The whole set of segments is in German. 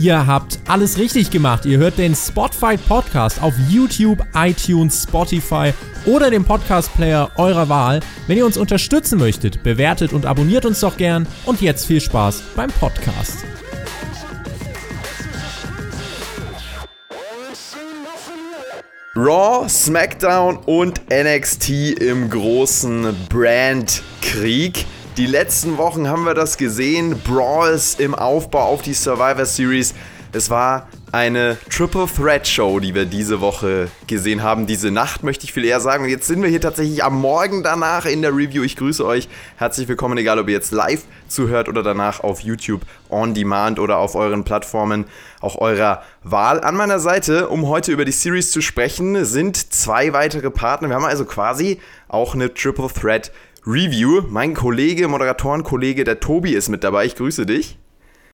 Ihr habt alles richtig gemacht. Ihr hört den Spotfight Podcast auf YouTube, iTunes, Spotify oder dem Podcast Player eurer Wahl. Wenn ihr uns unterstützen möchtet, bewertet und abonniert uns doch gern. Und jetzt viel Spaß beim Podcast. Raw, SmackDown und NXT im großen Brandkrieg. Die letzten Wochen haben wir das gesehen. Brawls im Aufbau auf die Survivor Series. Es war eine Triple Threat Show, die wir diese Woche gesehen haben. Diese Nacht möchte ich viel eher sagen. Und jetzt sind wir hier tatsächlich am Morgen danach in der Review. Ich grüße euch. Herzlich willkommen, egal ob ihr jetzt live zuhört oder danach auf YouTube on Demand oder auf euren Plattformen auch eurer Wahl. An meiner Seite, um heute über die Series zu sprechen, sind zwei weitere Partner. Wir haben also quasi auch eine Triple Threat Review. Mein Kollege, Moderatorenkollege, der Tobi ist mit dabei. Ich grüße dich.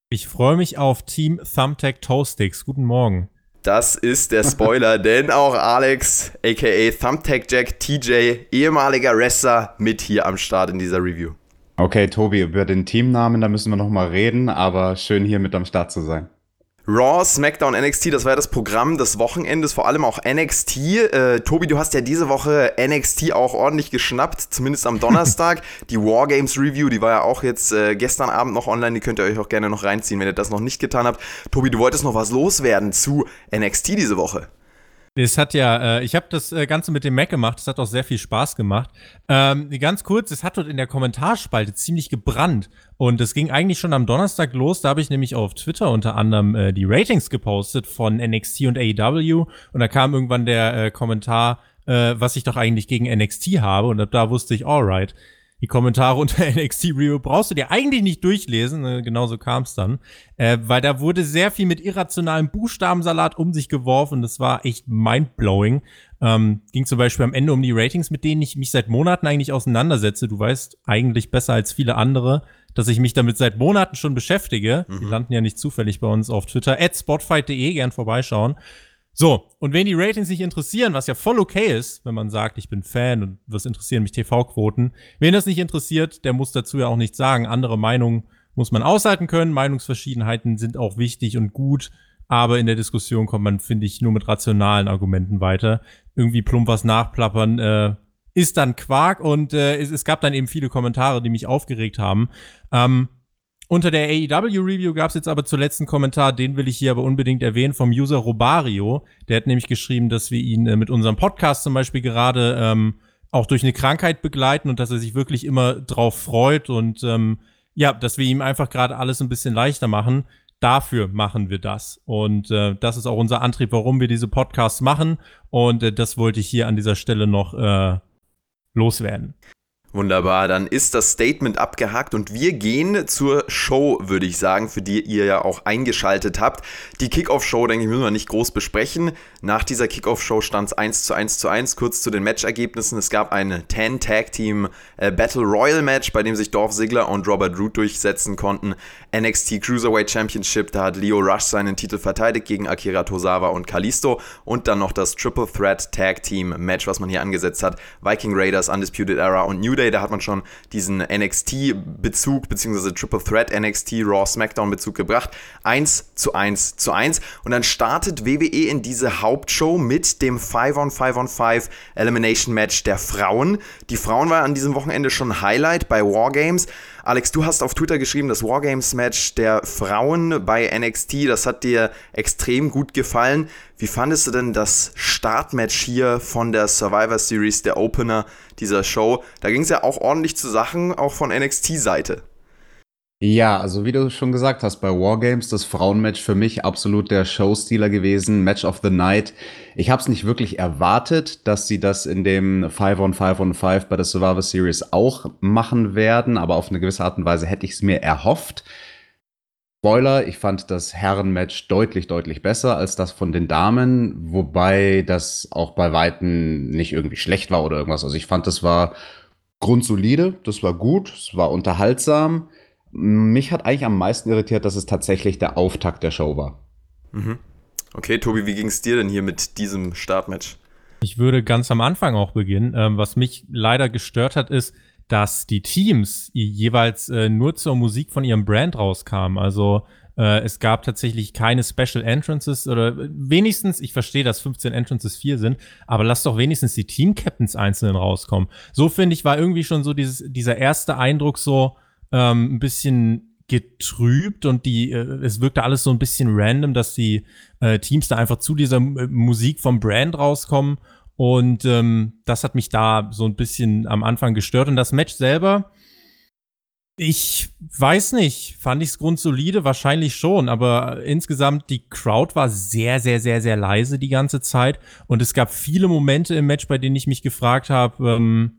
Ich freue mich auf Team Thumbtack Toastix. Guten Morgen. Das ist der Spoiler, denn auch Alex, aka Thumbtack Jack TJ, ehemaliger Wrestler, mit hier am Start in dieser Review. Okay, Tobi, über den Teamnamen, da müssen wir nochmal reden, aber schön hier mit am Start zu sein. Raw, SmackDown, NXT, das war ja das Programm des Wochenendes, vor allem auch NXT. Äh, Tobi, du hast ja diese Woche NXT auch ordentlich geschnappt, zumindest am Donnerstag. die Wargames Review, die war ja auch jetzt äh, gestern Abend noch online, die könnt ihr euch auch gerne noch reinziehen, wenn ihr das noch nicht getan habt. Tobi, du wolltest noch was loswerden zu NXT diese Woche. Es hat ja, äh, ich habe das äh, Ganze mit dem Mac gemacht, es hat auch sehr viel Spaß gemacht. Ähm, ganz kurz, es hat dort in der Kommentarspalte ziemlich gebrannt. Und es ging eigentlich schon am Donnerstag los. Da habe ich nämlich auf Twitter unter anderem äh, die Ratings gepostet von NXT und AEW. Und da kam irgendwann der äh, Kommentar, äh, was ich doch eigentlich gegen NXT habe. Und ab da wusste ich, alright die Kommentare unter NXT Review brauchst du dir eigentlich nicht durchlesen, äh, genauso kam es dann, äh, weil da wurde sehr viel mit irrationalem Buchstabensalat um sich geworfen, das war echt mindblowing. Ähm, ging zum Beispiel am Ende um die Ratings, mit denen ich mich seit Monaten eigentlich auseinandersetze. Du weißt eigentlich besser als viele andere, dass ich mich damit seit Monaten schon beschäftige. Mhm. Die landen ja nicht zufällig bei uns auf Twitter. At spotfight.de, gern vorbeischauen. So, und wenn die Ratings nicht interessieren, was ja voll okay ist, wenn man sagt, ich bin Fan und was interessieren mich TV-Quoten, wen das nicht interessiert, der muss dazu ja auch nichts sagen. Andere Meinungen muss man aushalten können. Meinungsverschiedenheiten sind auch wichtig und gut, aber in der Diskussion kommt man, finde ich, nur mit rationalen Argumenten weiter. Irgendwie plump was nachplappern, äh, ist dann Quark und äh, es, es, gab dann eben viele Kommentare, die mich aufgeregt haben. Ähm, unter der AEW-Review gab es jetzt aber zuletzt einen Kommentar, den will ich hier aber unbedingt erwähnen, vom User Robario. Der hat nämlich geschrieben, dass wir ihn äh, mit unserem Podcast zum Beispiel gerade ähm, auch durch eine Krankheit begleiten und dass er sich wirklich immer drauf freut und ähm, ja, dass wir ihm einfach gerade alles ein bisschen leichter machen. Dafür machen wir das. Und äh, das ist auch unser Antrieb, warum wir diese Podcasts machen. Und äh, das wollte ich hier an dieser Stelle noch äh, loswerden. Wunderbar, dann ist das Statement abgehakt und wir gehen zur Show, würde ich sagen, für die ihr ja auch eingeschaltet habt. Die Kickoff-Show, denke ich, müssen wir nicht groß besprechen. Nach dieser Kickoff-Show stand es 1 zu 1 zu 1. Kurz zu den Matchergebnissen. Es gab ein 10-Tag-Team äh, Battle Royal Match, bei dem sich Dolph Ziggler und Robert Root durchsetzen konnten. NXT Cruiserweight Championship, da hat Leo Rush seinen Titel verteidigt gegen Akira Tozawa und Kalisto. Und dann noch das Triple Threat Tag Team Match, was man hier angesetzt hat. Viking Raiders, Undisputed Era und New Day, da hat man schon diesen NXT-Bezug, beziehungsweise Triple Threat NXT Raw SmackDown-Bezug gebracht. 1 zu 1 zu 1. Und dann startet WWE in diese Hauptshow mit dem 5-on-5-on-5 Elimination Match der Frauen. Die Frauen waren an diesem Wochenende schon Highlight bei Wargames. Alex, du hast auf Twitter geschrieben, das Wargames-Match der Frauen bei NXT, das hat dir extrem gut gefallen. Wie fandest du denn das Startmatch hier von der Survivor Series, der Opener dieser Show? Da ging es ja auch ordentlich zu Sachen, auch von NXT-Seite. Ja, also wie du schon gesagt hast, bei Wargames das Frauenmatch für mich absolut der Showstealer gewesen, Match of the Night. Ich habe es nicht wirklich erwartet, dass sie das in dem 5 on 5 on 5 bei der Survivor Series auch machen werden, aber auf eine gewisse Art und Weise hätte ich es mir erhofft. Spoiler, ich fand das Herrenmatch deutlich, deutlich besser als das von den Damen, wobei das auch bei Weitem nicht irgendwie schlecht war oder irgendwas. Also ich fand, das war grundsolide, das war gut, es war unterhaltsam. Mich hat eigentlich am meisten irritiert, dass es tatsächlich der Auftakt der Show war. Mhm. Okay, Tobi, wie ging es dir denn hier mit diesem Startmatch? Ich würde ganz am Anfang auch beginnen. Ähm, was mich leider gestört hat, ist, dass die Teams jeweils äh, nur zur Musik von ihrem Brand rauskamen. Also Äh, es gab tatsächlich keine Special Entrances oder wenigstens, ich verstehe, dass 15 Entrances 4 sind, aber lass doch wenigstens die Team Captains einzeln rauskommen. So finde ich, war irgendwie schon so dieses, dieser erste Eindruck so ähm, ein bisschen getrübt und die, äh, es wirkte alles so ein bisschen random, dass die äh, Teams da einfach zu dieser äh, Musik vom Brand rauskommen. Und ähm, das hat mich da so ein bisschen am Anfang gestört. Und das Match selber, ich weiß nicht, fand ich es grundsolide, wahrscheinlich schon, aber insgesamt die Crowd war sehr, sehr, sehr, sehr leise die ganze Zeit und es gab viele Momente im Match, bei denen ich mich gefragt habe, ähm,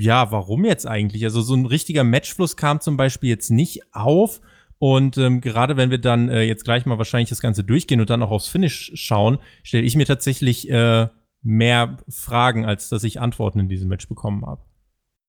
ja, warum jetzt eigentlich? Also so ein richtiger Matchfluss kam zum Beispiel jetzt nicht auf und ähm, gerade wenn wir dann äh, jetzt gleich mal wahrscheinlich das Ganze durchgehen und dann auch aufs Finish schauen, stelle ich mir tatsächlich äh, mehr Fragen, als dass ich Antworten in diesem Match bekommen habe.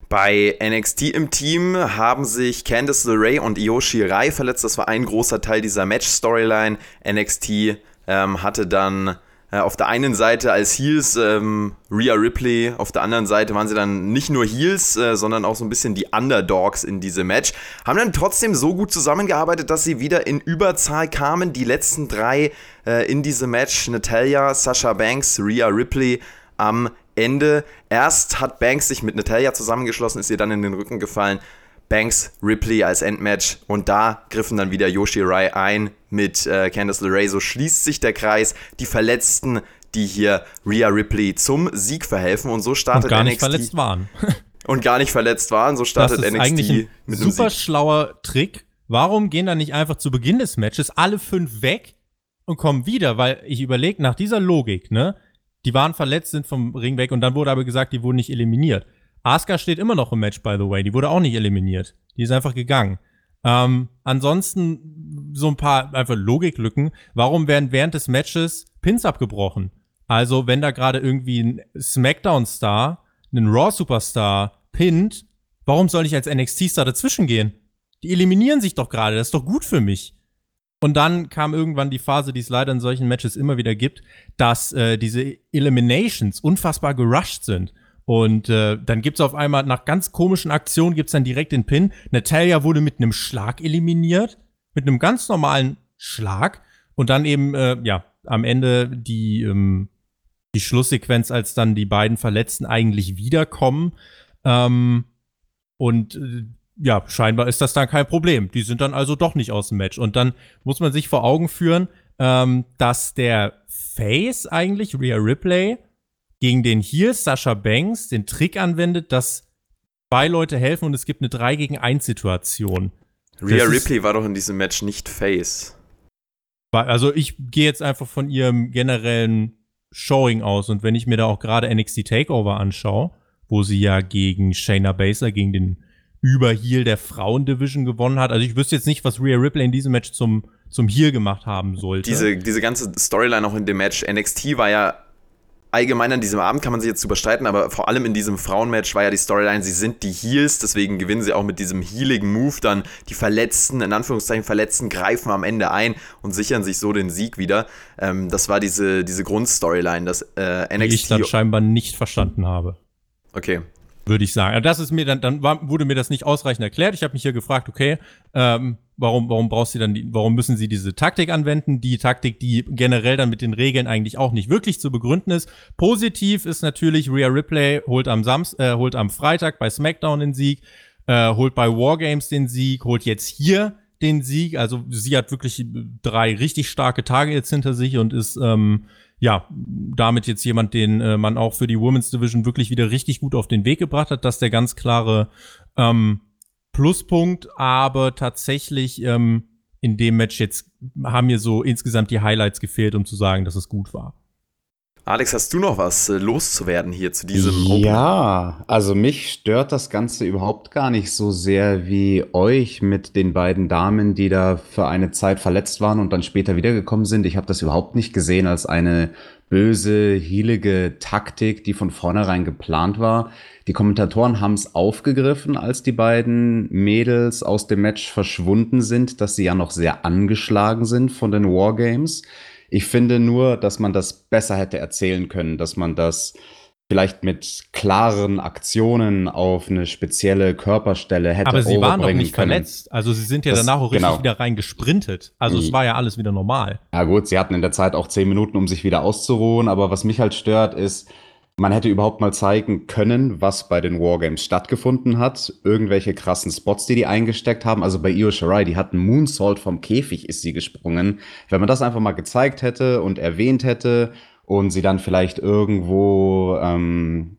Bei NXT im Team haben sich Candice LeRae und Io Shirai verletzt. Das war ein großer Teil dieser Match-Storyline. NXT ähm, hatte dann auf der einen Seite als Heels ähm, Rhea Ripley, auf der anderen Seite waren sie dann nicht nur Heels, äh, sondern auch so ein bisschen die Underdogs in diesem Match. Haben dann trotzdem so gut zusammengearbeitet, dass sie wieder in Überzahl kamen. Die letzten drei äh, in diesem Match, Natalia, Sasha Banks, Rhea Ripley am Ende. Erst hat Banks sich mit Natalia zusammengeschlossen, ist ihr dann in den Rücken gefallen. Banks, Ripley als Endmatch und da griffen dann wieder Yoshi Rai ein mit äh, Candice LeRae. So schließt sich der Kreis. Die Verletzten, die hier Rhea Ripley zum Sieg verhelfen und so startet und gar nicht NXT. verletzt waren. und gar nicht verletzt waren. So startet das ist NXT eigentlich ein mit einem super Sieg. schlauer Trick. Warum gehen dann nicht einfach zu Beginn des Matches alle fünf weg und kommen wieder? Weil ich überlege, nach dieser Logik, ne, die waren verletzt, sind vom Ring weg und dann wurde aber gesagt, die wurden nicht eliminiert. Asuka steht immer noch im Match, by the way. Die wurde auch nicht eliminiert. Die ist einfach gegangen. Ähm, ansonsten so ein paar einfach Logiklücken. Warum werden während des Matches Pins abgebrochen? Also, wenn da gerade irgendwie ein SmackDown-Star, ein Raw-Superstar pinnt, warum soll ich als NXT-Star dazwischen gehen? Die eliminieren sich doch gerade, das ist doch gut für mich. Und dann kam irgendwann die Phase, die es leider in solchen Matches immer wieder gibt, dass äh, diese Eliminations unfassbar gerusht sind. Und äh, dann gibt's auf einmal, nach ganz komischen Aktionen, gibt's dann direkt den Pin. Natalia wurde mit einem Schlag eliminiert. Mit einem ganz normalen Schlag. Und dann eben, äh, ja, am Ende die, ähm, die Schlusssequenz, als dann die beiden Verletzten eigentlich wiederkommen. Ähm, und äh, ja, scheinbar ist das dann kein Problem. Die sind dann also doch nicht aus dem Match. Und dann muss man sich vor Augen führen, ähm, dass der Face eigentlich, Rhea Ripley, gegen den hier Sascha Banks den Trick anwendet, dass zwei Leute helfen und es gibt eine 3 gegen 1 Situation. Rhea Das Ripley war doch in diesem Match nicht Face. Also ich gehe jetzt einfach von ihrem generellen Showing aus und wenn ich mir da auch gerade NXT Takeover anschaue, wo sie ja gegen Shayna Baszler, gegen den Überheal der Frauendivision gewonnen hat. Also ich wüsste jetzt nicht, was Rhea Ripley in diesem Match zum, zum Heel gemacht haben sollte. Diese, diese ganze Storyline auch in dem Match. NXT war ja allgemein an diesem Abend, kann man sich jetzt überstreiten, aber vor allem in diesem Frauenmatch war ja die Storyline, sie sind die Heels, deswegen gewinnen sie auch mit diesem healigen Move dann. Die Verletzten, in Anführungszeichen Verletzten, greifen am Ende ein und sichern sich so den Sieg wieder. Ähm, das war diese, diese Grundstoryline, dass äh, die ich dann NXT. scheinbar nicht verstanden habe. Okay. würde ich sagen. Also Das ist mir dann, dann war, wurde mir das nicht ausreichend erklärt. Ich habe mich hier gefragt, okay, ähm, warum, warum brauchst du dann, die, warum müssen sie diese Taktik anwenden? Die Taktik, die generell dann mit den Regeln eigentlich auch nicht wirklich zu begründen ist. Positiv ist natürlich, Rhea Ripley holt am Samst, äh, holt am Freitag bei SmackDown den Sieg, äh, holt bei Wargames den Sieg, holt jetzt hier den Sieg. Also sie hat wirklich drei richtig starke Tage jetzt hinter sich und ist ähm, ja, damit jetzt jemand, den äh, man auch für die Women's Division wirklich wieder richtig gut auf den Weg gebracht hat. Das ist der ganz klare ähm, Pluspunkt, aber tatsächlich ähm, in dem Match jetzt haben mir so insgesamt die Highlights gefehlt, um zu sagen, dass es gut war. Alex, hast du noch was äh, loszuwerden hier zu diesem Open? Ja, also mich stört das Ganze überhaupt gar nicht so sehr wie euch mit den beiden Damen, die da für eine Zeit verletzt waren und dann später wiedergekommen sind. Ich habe das überhaupt nicht gesehen als eine böse, hielige Taktik, die von vornherein geplant war. Die Kommentatoren haben es aufgegriffen, als die beiden Mädels aus dem Match verschwunden sind, dass sie ja noch sehr angeschlagen sind von den Wargames. Ich finde nur, dass man das besser hätte erzählen können, dass man das vielleicht mit klaren Aktionen auf eine spezielle Körperstelle hätte Aber sie waren doch nicht können. verletzt. Also sie sind ja Das- danach auch richtig genau. wieder rein gesprintet. Also es Mhm. war ja alles wieder normal. Ja gut, sie hatten in der Zeit auch zehn Minuten, um sich wieder auszuruhen, aber was mich halt stört, ist, man hätte überhaupt mal zeigen können, was bei den Wargames stattgefunden hat. Irgendwelche krassen Spots, die die eingesteckt haben. Also bei Io Shirai, die hat einen Moonsault vom Käfig, ist sie gesprungen. Wenn man das einfach mal gezeigt hätte und erwähnt hätte und sie dann vielleicht irgendwo ähm,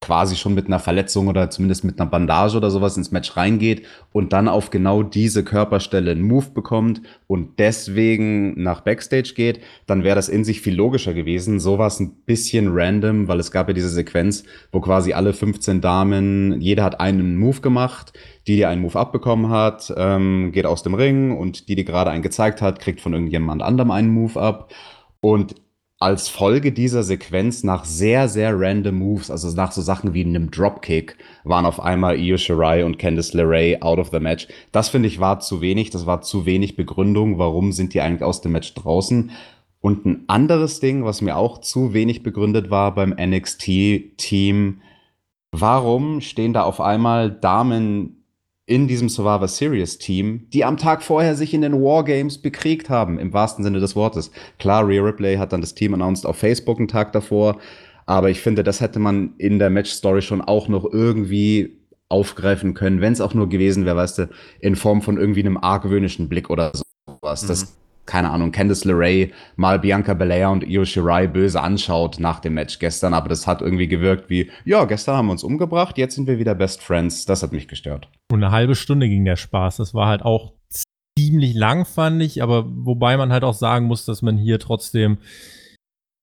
quasi schon mit einer Verletzung oder zumindest mit einer Bandage oder sowas ins Match reingeht und dann auf genau diese Körperstelle einen Move bekommt und deswegen nach Backstage geht, dann wäre das in sich viel logischer gewesen. So war es ein bisschen random, weil es gab ja diese Sequenz, wo quasi alle 15 Damen, jeder hat einen Move gemacht, die, die einen Move abbekommen hat, ähm, geht aus dem Ring und die, die gerade einen gezeigt hat, kriegt von irgendjemand anderem einen Move ab. Und als Folge dieser Sequenz nach sehr, sehr random Moves, also nach so Sachen wie einem Dropkick, waren auf einmal Io Shirai und Candice LeRae out of the match. Das finde ich war zu wenig, das war zu wenig Begründung, warum sind die eigentlich aus dem Match draußen. Und ein anderes Ding, was mir auch zu wenig begründet war beim NXT-Team, warum stehen da auf einmal Damen in diesem Survivor Series Team, die am Tag vorher sich in den Wargames bekriegt haben, im wahrsten Sinne des Wortes. Klar, Rhea Ripley hat dann das Team announced auf Facebook einen Tag davor, aber ich finde, das hätte man in der Match-Story schon auch noch irgendwie aufgreifen können, wenn es auch nur gewesen wäre, weißt du, in Form von irgendwie einem argwöhnischen Blick oder sowas. Das, keine Ahnung, Candice LeRae mal Bianca Belair und Io Shirai böse anschaut nach dem Match gestern, aber das hat irgendwie gewirkt wie, ja, gestern haben wir uns umgebracht, jetzt sind wir wieder Best Friends. Das hat mich gestört. Und eine halbe Stunde ging der Spaß. Das war halt auch ziemlich lang, fand ich, aber wobei man halt auch sagen muss, dass man hier trotzdem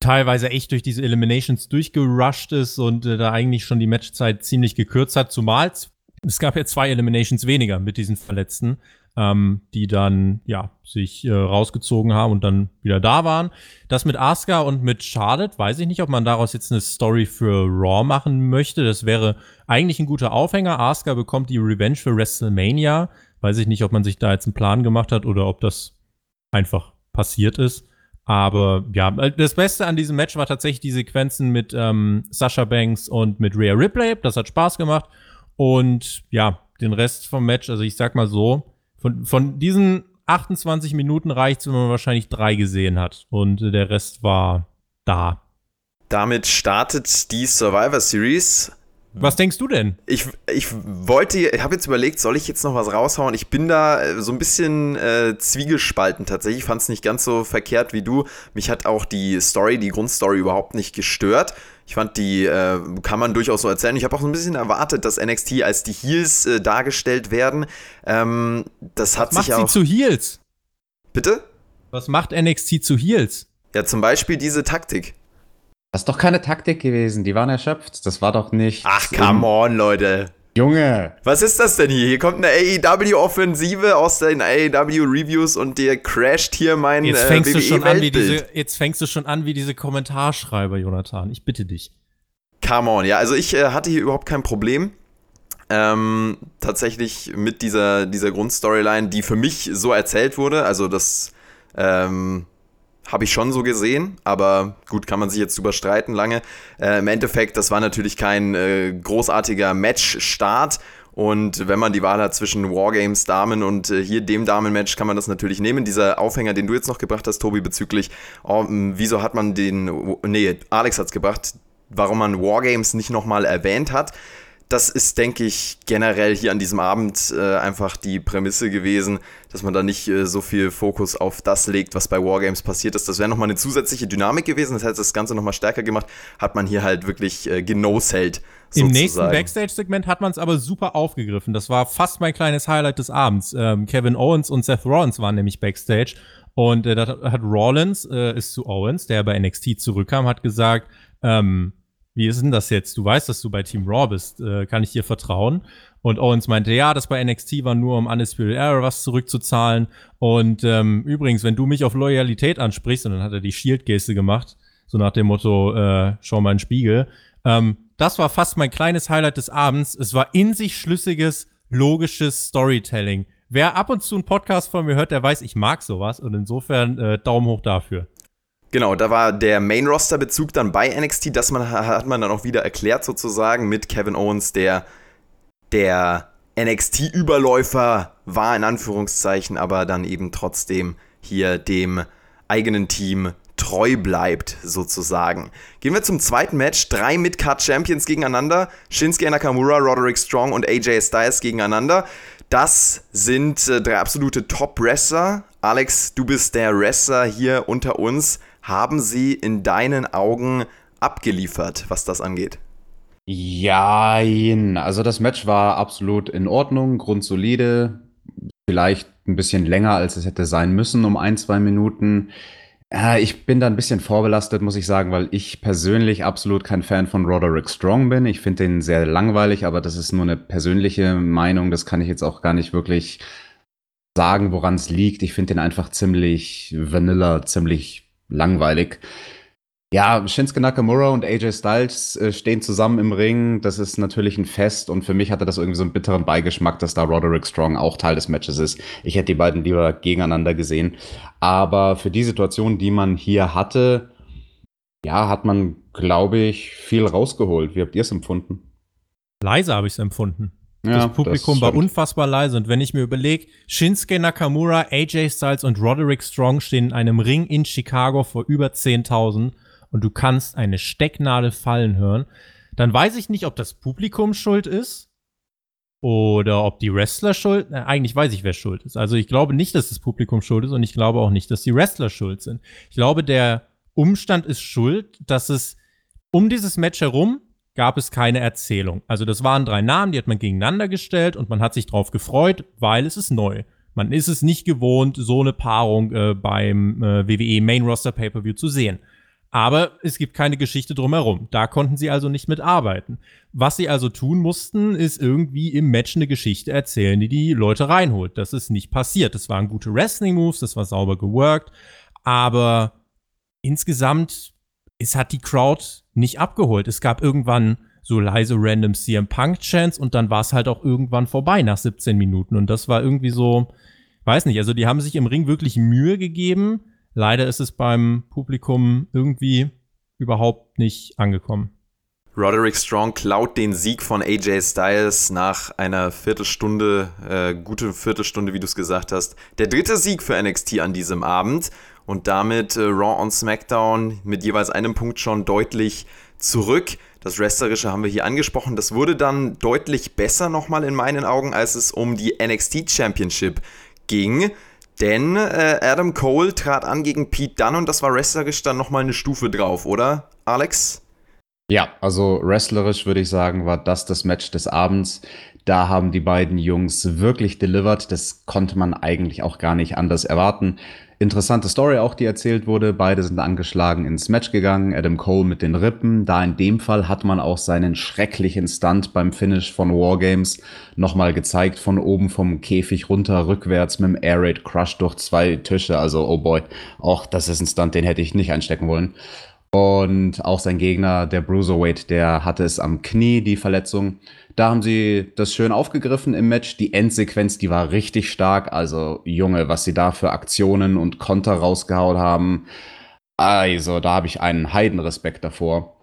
teilweise echt durch diese Eliminations durchgerusht ist und äh, da eigentlich schon die Matchzeit ziemlich gekürzt hat, zumal es- es gab ja zwei Eliminations weniger mit diesen Verletzten, ähm, die dann ja sich äh, rausgezogen haben und dann wieder da waren. Das mit Asuka und mit Charlotte, weiß ich nicht, ob man daraus jetzt eine Story für Raw machen möchte. Das wäre eigentlich ein guter Aufhänger. Asuka bekommt die Revenge für WrestleMania. Weiß ich nicht, ob man sich da jetzt einen Plan gemacht hat oder ob das einfach passiert ist. Aber ja, äh, das Beste an diesem Match war tatsächlich die Sequenzen mit ähm, Sasha Banks und mit Rhea Ripley. Das hat Spaß gemacht. Und ja, den Rest vom Match, also ich sag mal so, von, von diesen 28 Minuten reicht wenn man wahrscheinlich drei gesehen hat. Und äh, der Rest war da. Damit startet die Survivor Series. Was denkst du denn? Ich, ich wollte, ich habe jetzt überlegt, soll ich jetzt noch was raushauen? Ich bin da äh, so ein bisschen äh, zwiegespalten tatsächlich. Ich fand es nicht ganz so verkehrt wie du. Mich hat auch die Story, die Grundstory überhaupt nicht gestört. Ich fand, die äh, kann man durchaus so erzählen. Ich habe auch so ein bisschen erwartet, dass NXT als die Heels äh, dargestellt werden. Ähm, das hat Macht sich sie auch. zu Heels? Bitte? Was macht NXT zu Heels? Ja, zum Beispiel diese Taktik. Das ist doch keine Taktik gewesen, die waren erschöpft. Das war doch nicht. Ach, come on, Leute. Junge, Was ist das denn hier? Hier kommt eine AEW-Offensive aus den AEW-Reviews und der crasht hier mein Jetzt äh, fängst du schon an wie WWE-Weltbild. diese, jetzt fängst du schon an wie diese Kommentarschreiber, Jonathan. Ich bitte dich. Come on, ja, also ich äh, hatte hier überhaupt kein Problem. Ähm, tatsächlich mit dieser, dieser Grundstoryline, die für mich so erzählt wurde. Also das ähm, habe ich schon so gesehen, aber gut, kann man sich jetzt überstreiten lange. Äh, Im Endeffekt, das war natürlich kein äh, großartiger Matchstart. Und wenn man die Wahl hat zwischen Wargames Damen und äh, hier dem Damenmatch, kann man das natürlich nehmen. Dieser Aufhänger, den du jetzt noch gebracht hast, Tobi, bezüglich, oh, wieso hat man den, nee, Alex hat's gebracht, warum man Wargames nicht nochmal erwähnt hat. Das ist, denke ich, generell hier an diesem Abend äh, einfach die Prämisse gewesen, dass man da nicht äh, so viel Fokus auf das legt, was bei Wargames passiert ist. Das wäre nochmal eine zusätzliche Dynamik gewesen, das hätte das Ganze nochmal stärker gemacht, hat man hier halt wirklich äh, genoselt. Im nächsten. Backstage-Segment hat man es aber super aufgegriffen. Das war fast mein kleines Highlight des Abends. Ähm, Kevin Owens und Seth Rollins waren nämlich Backstage. Und äh, da hat Rollins, äh, ist zu Owens, der bei NXT zurückkam, hat gesagt, ähm, wie ist denn das jetzt? Du weißt, dass du bei Team Raw bist. Äh, kann ich dir vertrauen? Und Owens meinte, ja, das bei NXT war nur, um Undisputed Era was zurückzuzahlen. Und ähm, übrigens, wenn du mich auf Loyalität ansprichst, und dann hat er die Shield-Geste gemacht, so nach dem Motto, äh, schau mal in den Spiegel. Ähm, das war fast mein kleines Highlight des Abends. Es war in sich schlüssiges, logisches Storytelling. Wer ab und zu einen Podcast von mir hört, der weiß, ich mag sowas. Und insofern äh, Daumen hoch dafür. Genau, da war der Main-Roster-Bezug dann bei NXT, das man, hat man dann auch wieder erklärt sozusagen mit Kevin Owens, der der NXT-Überläufer war in Anführungszeichen, aber dann eben trotzdem hier dem eigenen Team treu bleibt, sozusagen. Gehen wir zum zweiten Match. Drei Mid-Card-Champions gegeneinander. Shinsuke Nakamura, Roderick Strong und AJ Styles gegeneinander. Das sind äh, drei absolute Top-Wrestler. Alex, du bist der Wrestler hier unter uns. Haben sie in deinen Augen abgeliefert, was das angeht? Ja, also das Match war absolut in Ordnung, grundsolide, vielleicht ein bisschen länger, als es hätte sein müssen, um ein, zwei Minuten. Ja, ich bin da ein bisschen vorbelastet, muss ich sagen, weil ich persönlich absolut kein Fan von Roderick Strong bin. Ich finde den sehr langweilig, aber das ist nur eine persönliche Meinung. Das kann ich jetzt auch gar nicht wirklich sagen, woran es liegt. Ich finde den einfach ziemlich vanilla, ziemlich langweilig. Ja, Shinsuke Nakamura und AJ Styles äh, stehen zusammen im Ring. Das ist natürlich ein Fest und für mich hatte das irgendwie so einen bitteren Beigeschmack, dass da Roderick Strong auch Teil des Matches ist. Ich hätte die beiden lieber gegeneinander gesehen. Aber für die Situation, die man hier hatte, ja, hat man, glaube ich, viel rausgeholt. Wie habt ihr es empfunden? Leise habe ich es empfunden. Ja, das Publikum das war unfassbar leise. Und wenn ich mir überlege, Shinsuke Nakamura, AJ Styles und Roderick Strong stehen in einem Ring in Chicago vor über 10.000 und du kannst eine Stecknadel fallen hören, dann weiß ich nicht, ob das Publikum schuld ist oder ob die Wrestler schuld. Äh, eigentlich weiß ich, wer schuld ist. Also ich glaube nicht, dass das Publikum schuld ist und ich glaube auch nicht, dass die Wrestler schuld sind. Ich glaube, der Umstand ist schuld, dass es um dieses Match herum gab es keine Erzählung. Also das waren drei Namen, die hat man gegeneinander gestellt und man hat sich drauf gefreut, weil es ist neu. Man ist es nicht gewohnt, so eine Paarung äh, beim äh, WWE Main Roster Pay-per-View zu sehen. Aber es gibt keine Geschichte drumherum. Da konnten sie also nicht mitarbeiten. Was sie also tun mussten, ist irgendwie im Match eine Geschichte erzählen, die die Leute reinholt. Das ist nicht passiert. Das waren gute Wrestling-Moves, das war sauber geworkt. Aber insgesamt, es hat die Crowd nicht abgeholt. Es gab irgendwann so leise random CM Punk Chance und dann war es halt auch irgendwann vorbei nach 17 Minuten. Und das war irgendwie so, weiß nicht, also die haben sich im Ring wirklich Mühe gegeben Leider ist es beim Publikum irgendwie überhaupt nicht angekommen. Roderick Strong klaut den Sieg von AJ Styles nach einer Viertelstunde, äh, gute Viertelstunde, wie du es gesagt hast. Der dritte Sieg für NXT an diesem Abend und damit äh, Raw on SmackDown mit jeweils einem Punkt schon deutlich zurück. Das Wrestlerische haben wir hier angesprochen. Das wurde dann deutlich besser nochmal in meinen Augen, als es um die NXT Championship ging. Denn äh, Adam Cole trat an gegen Pete Dunne und das war wrestlerisch dann nochmal eine Stufe drauf, oder, Alex? Ja, also wrestlerisch würde ich sagen, war das das Match des Abends. Da haben die beiden Jungs wirklich delivered. Das konnte man eigentlich auch gar nicht anders erwarten. Interessante Story auch, die erzählt wurde. Beide sind angeschlagen ins Match gegangen. Adam Cole mit den Rippen. Da in dem Fall hat man auch seinen schrecklichen Stunt beim Finish von Wargames nochmal gezeigt. Von oben vom Käfig runter, rückwärts mit dem Air Raid Crush durch zwei Tische. Also, oh boy. Auch das ist ein Stunt, den hätte ich nicht einstecken wollen. Und auch sein Gegner, der Bruiserweight, der hatte es am Knie, die Verletzung. Da haben sie das schön aufgegriffen im Match. Die Endsequenz, die war richtig stark. Also, Junge, was sie da für Aktionen und Konter rausgehauen haben. Also, da habe ich einen Heidenrespekt davor.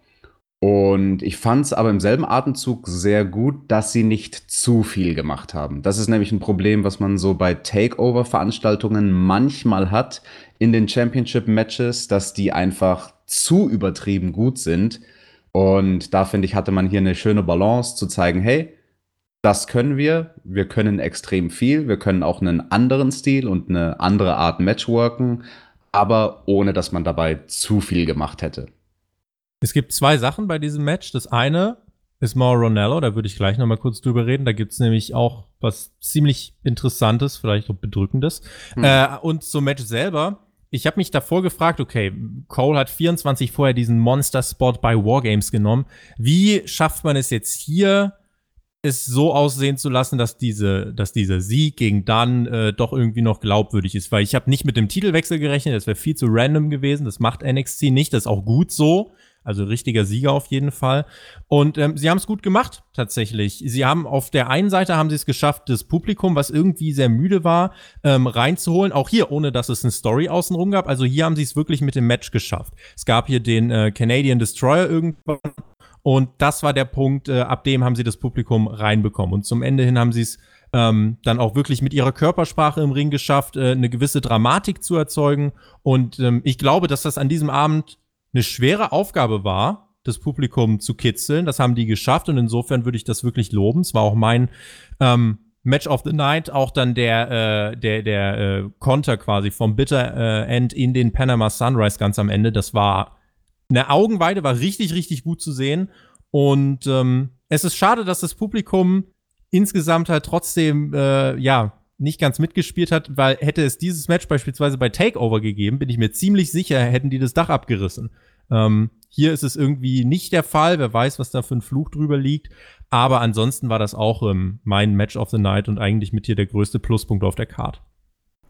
Und ich fand es aber im selben Atemzug sehr gut, dass sie nicht zu viel gemacht haben. Das ist nämlich ein Problem, was man so bei Takeover-Veranstaltungen manchmal hat in den Championship-Matches, dass die einfach zu übertrieben gut sind und da finde ich, hatte man hier eine schöne Balance zu zeigen, hey, das können wir, wir können extrem viel, wir können auch einen anderen Stil und eine andere Art Matchworken, aber ohne dass man dabei zu viel gemacht hätte. Es gibt zwei Sachen bei diesem Match. Das eine ist Mauro Ronello, da würde ich gleich nochmal kurz drüber reden. Da gibt es nämlich auch was ziemlich Interessantes, vielleicht auch Bedrückendes. Hm. Äh, und zum Match selber ich habe mich davor gefragt, okay, Cole hat 24 vorher diesen Monster-Spot bei Wargames genommen. Wie schafft man es jetzt hier, es so aussehen zu lassen, dass diese, dass dieser Sieg gegen Dunn äh, doch irgendwie noch glaubwürdig ist? Weil ich habe nicht mit dem Titelwechsel gerechnet, das wäre viel zu random gewesen. Das macht NXT nicht, das ist auch gut so. Also richtiger Sieger auf jeden Fall. Und ähm, sie haben es gut gemacht, tatsächlich. Sie haben auf der einen Seite haben sie es geschafft, das Publikum, was irgendwie sehr müde war, ähm, reinzuholen. Auch hier, ohne dass es eine Story außenrum gab. Also hier haben sie es wirklich mit dem Match geschafft. Es gab hier den äh, Canadian Destroyer irgendwann. Und das war der Punkt, äh, ab dem haben sie das Publikum reinbekommen. Und zum Ende hin haben sie es ähm, dann auch wirklich mit ihrer Körpersprache im Ring geschafft, äh, eine gewisse Dramatik zu erzeugen. Und ähm, ich glaube, dass das an diesem Abend eine schwere Aufgabe war, das Publikum zu kitzeln. Das haben die geschafft und insofern würde ich das wirklich loben. Es war auch mein ähm, Match of the Night, auch dann der, äh, der, der äh, Konter quasi vom Bitter äh, End in den Panama Sunrise ganz am Ende. Das war eine Augenweide, war richtig, richtig gut zu sehen. Und ähm, es ist schade, dass das Publikum insgesamt halt trotzdem, äh, ja, nicht ganz mitgespielt hat, weil hätte es dieses Match beispielsweise bei Takeover gegeben, bin ich mir ziemlich sicher, hätten die das Dach abgerissen. Ähm, hier ist es irgendwie nicht der Fall. Wer weiß, was da für ein Fluch drüber liegt. Aber ansonsten war das auch ähm, mein Match of the Night und eigentlich mit hier der größte Pluspunkt auf der Card.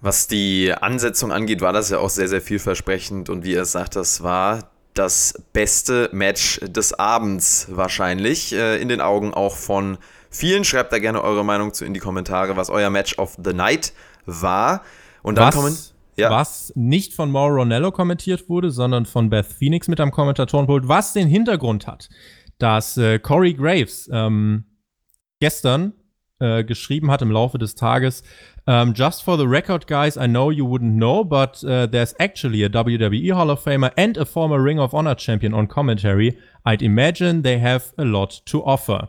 Was die Ansetzung angeht, war das ja auch sehr, sehr vielversprechend. Und wie er sagt, das war das beste Match des Abends wahrscheinlich. Äh, in den Augen auch von vielen. Schreibt da gerne eure Meinung zu in die Kommentare, was euer Match of the Night war. Und dann was, kommen. Ja. Was nicht von Mauro Ronello kommentiert wurde, sondern von Beth Phoenix mit am Kommentatorenpult, was den Hintergrund hat, dass äh, Corey Graves ähm, gestern äh, geschrieben hat im Laufe des Tages, um, just for the record, guys, I know you wouldn't know, but uh, there's actually a WWE Hall of Famer and a former Ring of Honor champion on commentary. I'd imagine they have a lot to offer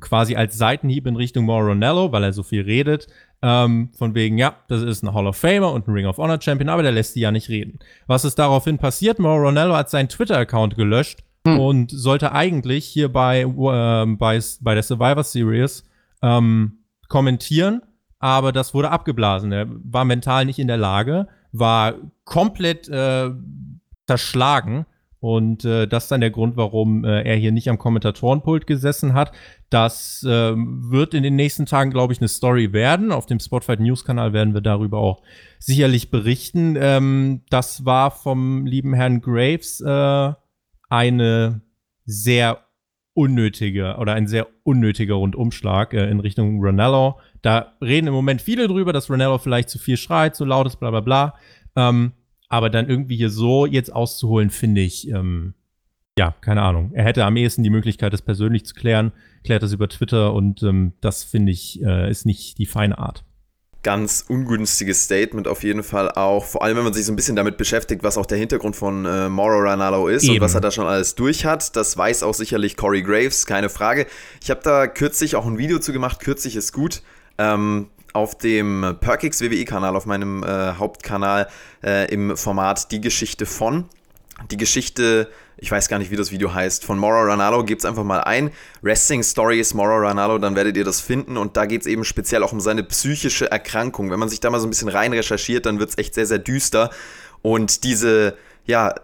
quasi als Seitenhieb in Richtung Moronello, weil er so viel redet, ähm, von wegen, ja, das ist ein Hall of Famer und ein Ring of Honor Champion, aber der lässt die ja nicht reden. Was ist daraufhin passiert? Moronello hat seinen Twitter-Account gelöscht hm. und sollte eigentlich hier bei, äh, bei, bei der Survivor Series ähm, kommentieren, aber das wurde abgeblasen. Er war mental nicht in der Lage, war komplett äh, zerschlagen und äh, das ist dann der Grund, warum äh, er hier nicht am Kommentatorenpult gesessen hat. Das äh, wird in den nächsten Tagen, glaube ich, eine Story werden. Auf dem Spotfight News-Kanal werden wir darüber auch sicherlich berichten. Ähm, das war vom lieben Herrn Graves äh, eine sehr unnötige oder ein sehr unnötiger Rundumschlag äh, in Richtung Ronaldo. Da reden im Moment viele drüber, dass Ronaldo vielleicht zu viel schreit, zu laut ist, bla bla bla. Ähm, aber dann irgendwie hier so jetzt auszuholen, finde ich, ähm, ja, keine Ahnung. Er hätte am ehesten die Möglichkeit, das persönlich zu klären, klärt das über Twitter und ähm, das finde ich, äh, ist nicht die feine Art. Ganz ungünstiges Statement auf jeden Fall auch. Vor allem, wenn man sich so ein bisschen damit beschäftigt, was auch der Hintergrund von äh, Mauro Ranallo ist Eben. und was er da schon alles durch hat. Das weiß auch sicherlich Corey Graves, keine Frage. Ich habe da kürzlich auch ein Video zu gemacht. Kürzlich ist gut. Ähm, auf dem Perkix WWE-Kanal, auf meinem äh, Hauptkanal äh, im Format Die Geschichte von. Die Geschichte, ich weiß gar nicht, wie das Video heißt, von Mauro Ranallo, gebt es einfach mal ein. Wrestling Stories Mauro Ranallo, dann werdet ihr das finden. Und da geht es eben speziell auch um seine psychische Erkrankung. Wenn man sich da mal so ein bisschen rein recherchiert, dann wird es echt sehr, sehr düster. Und diese, ja,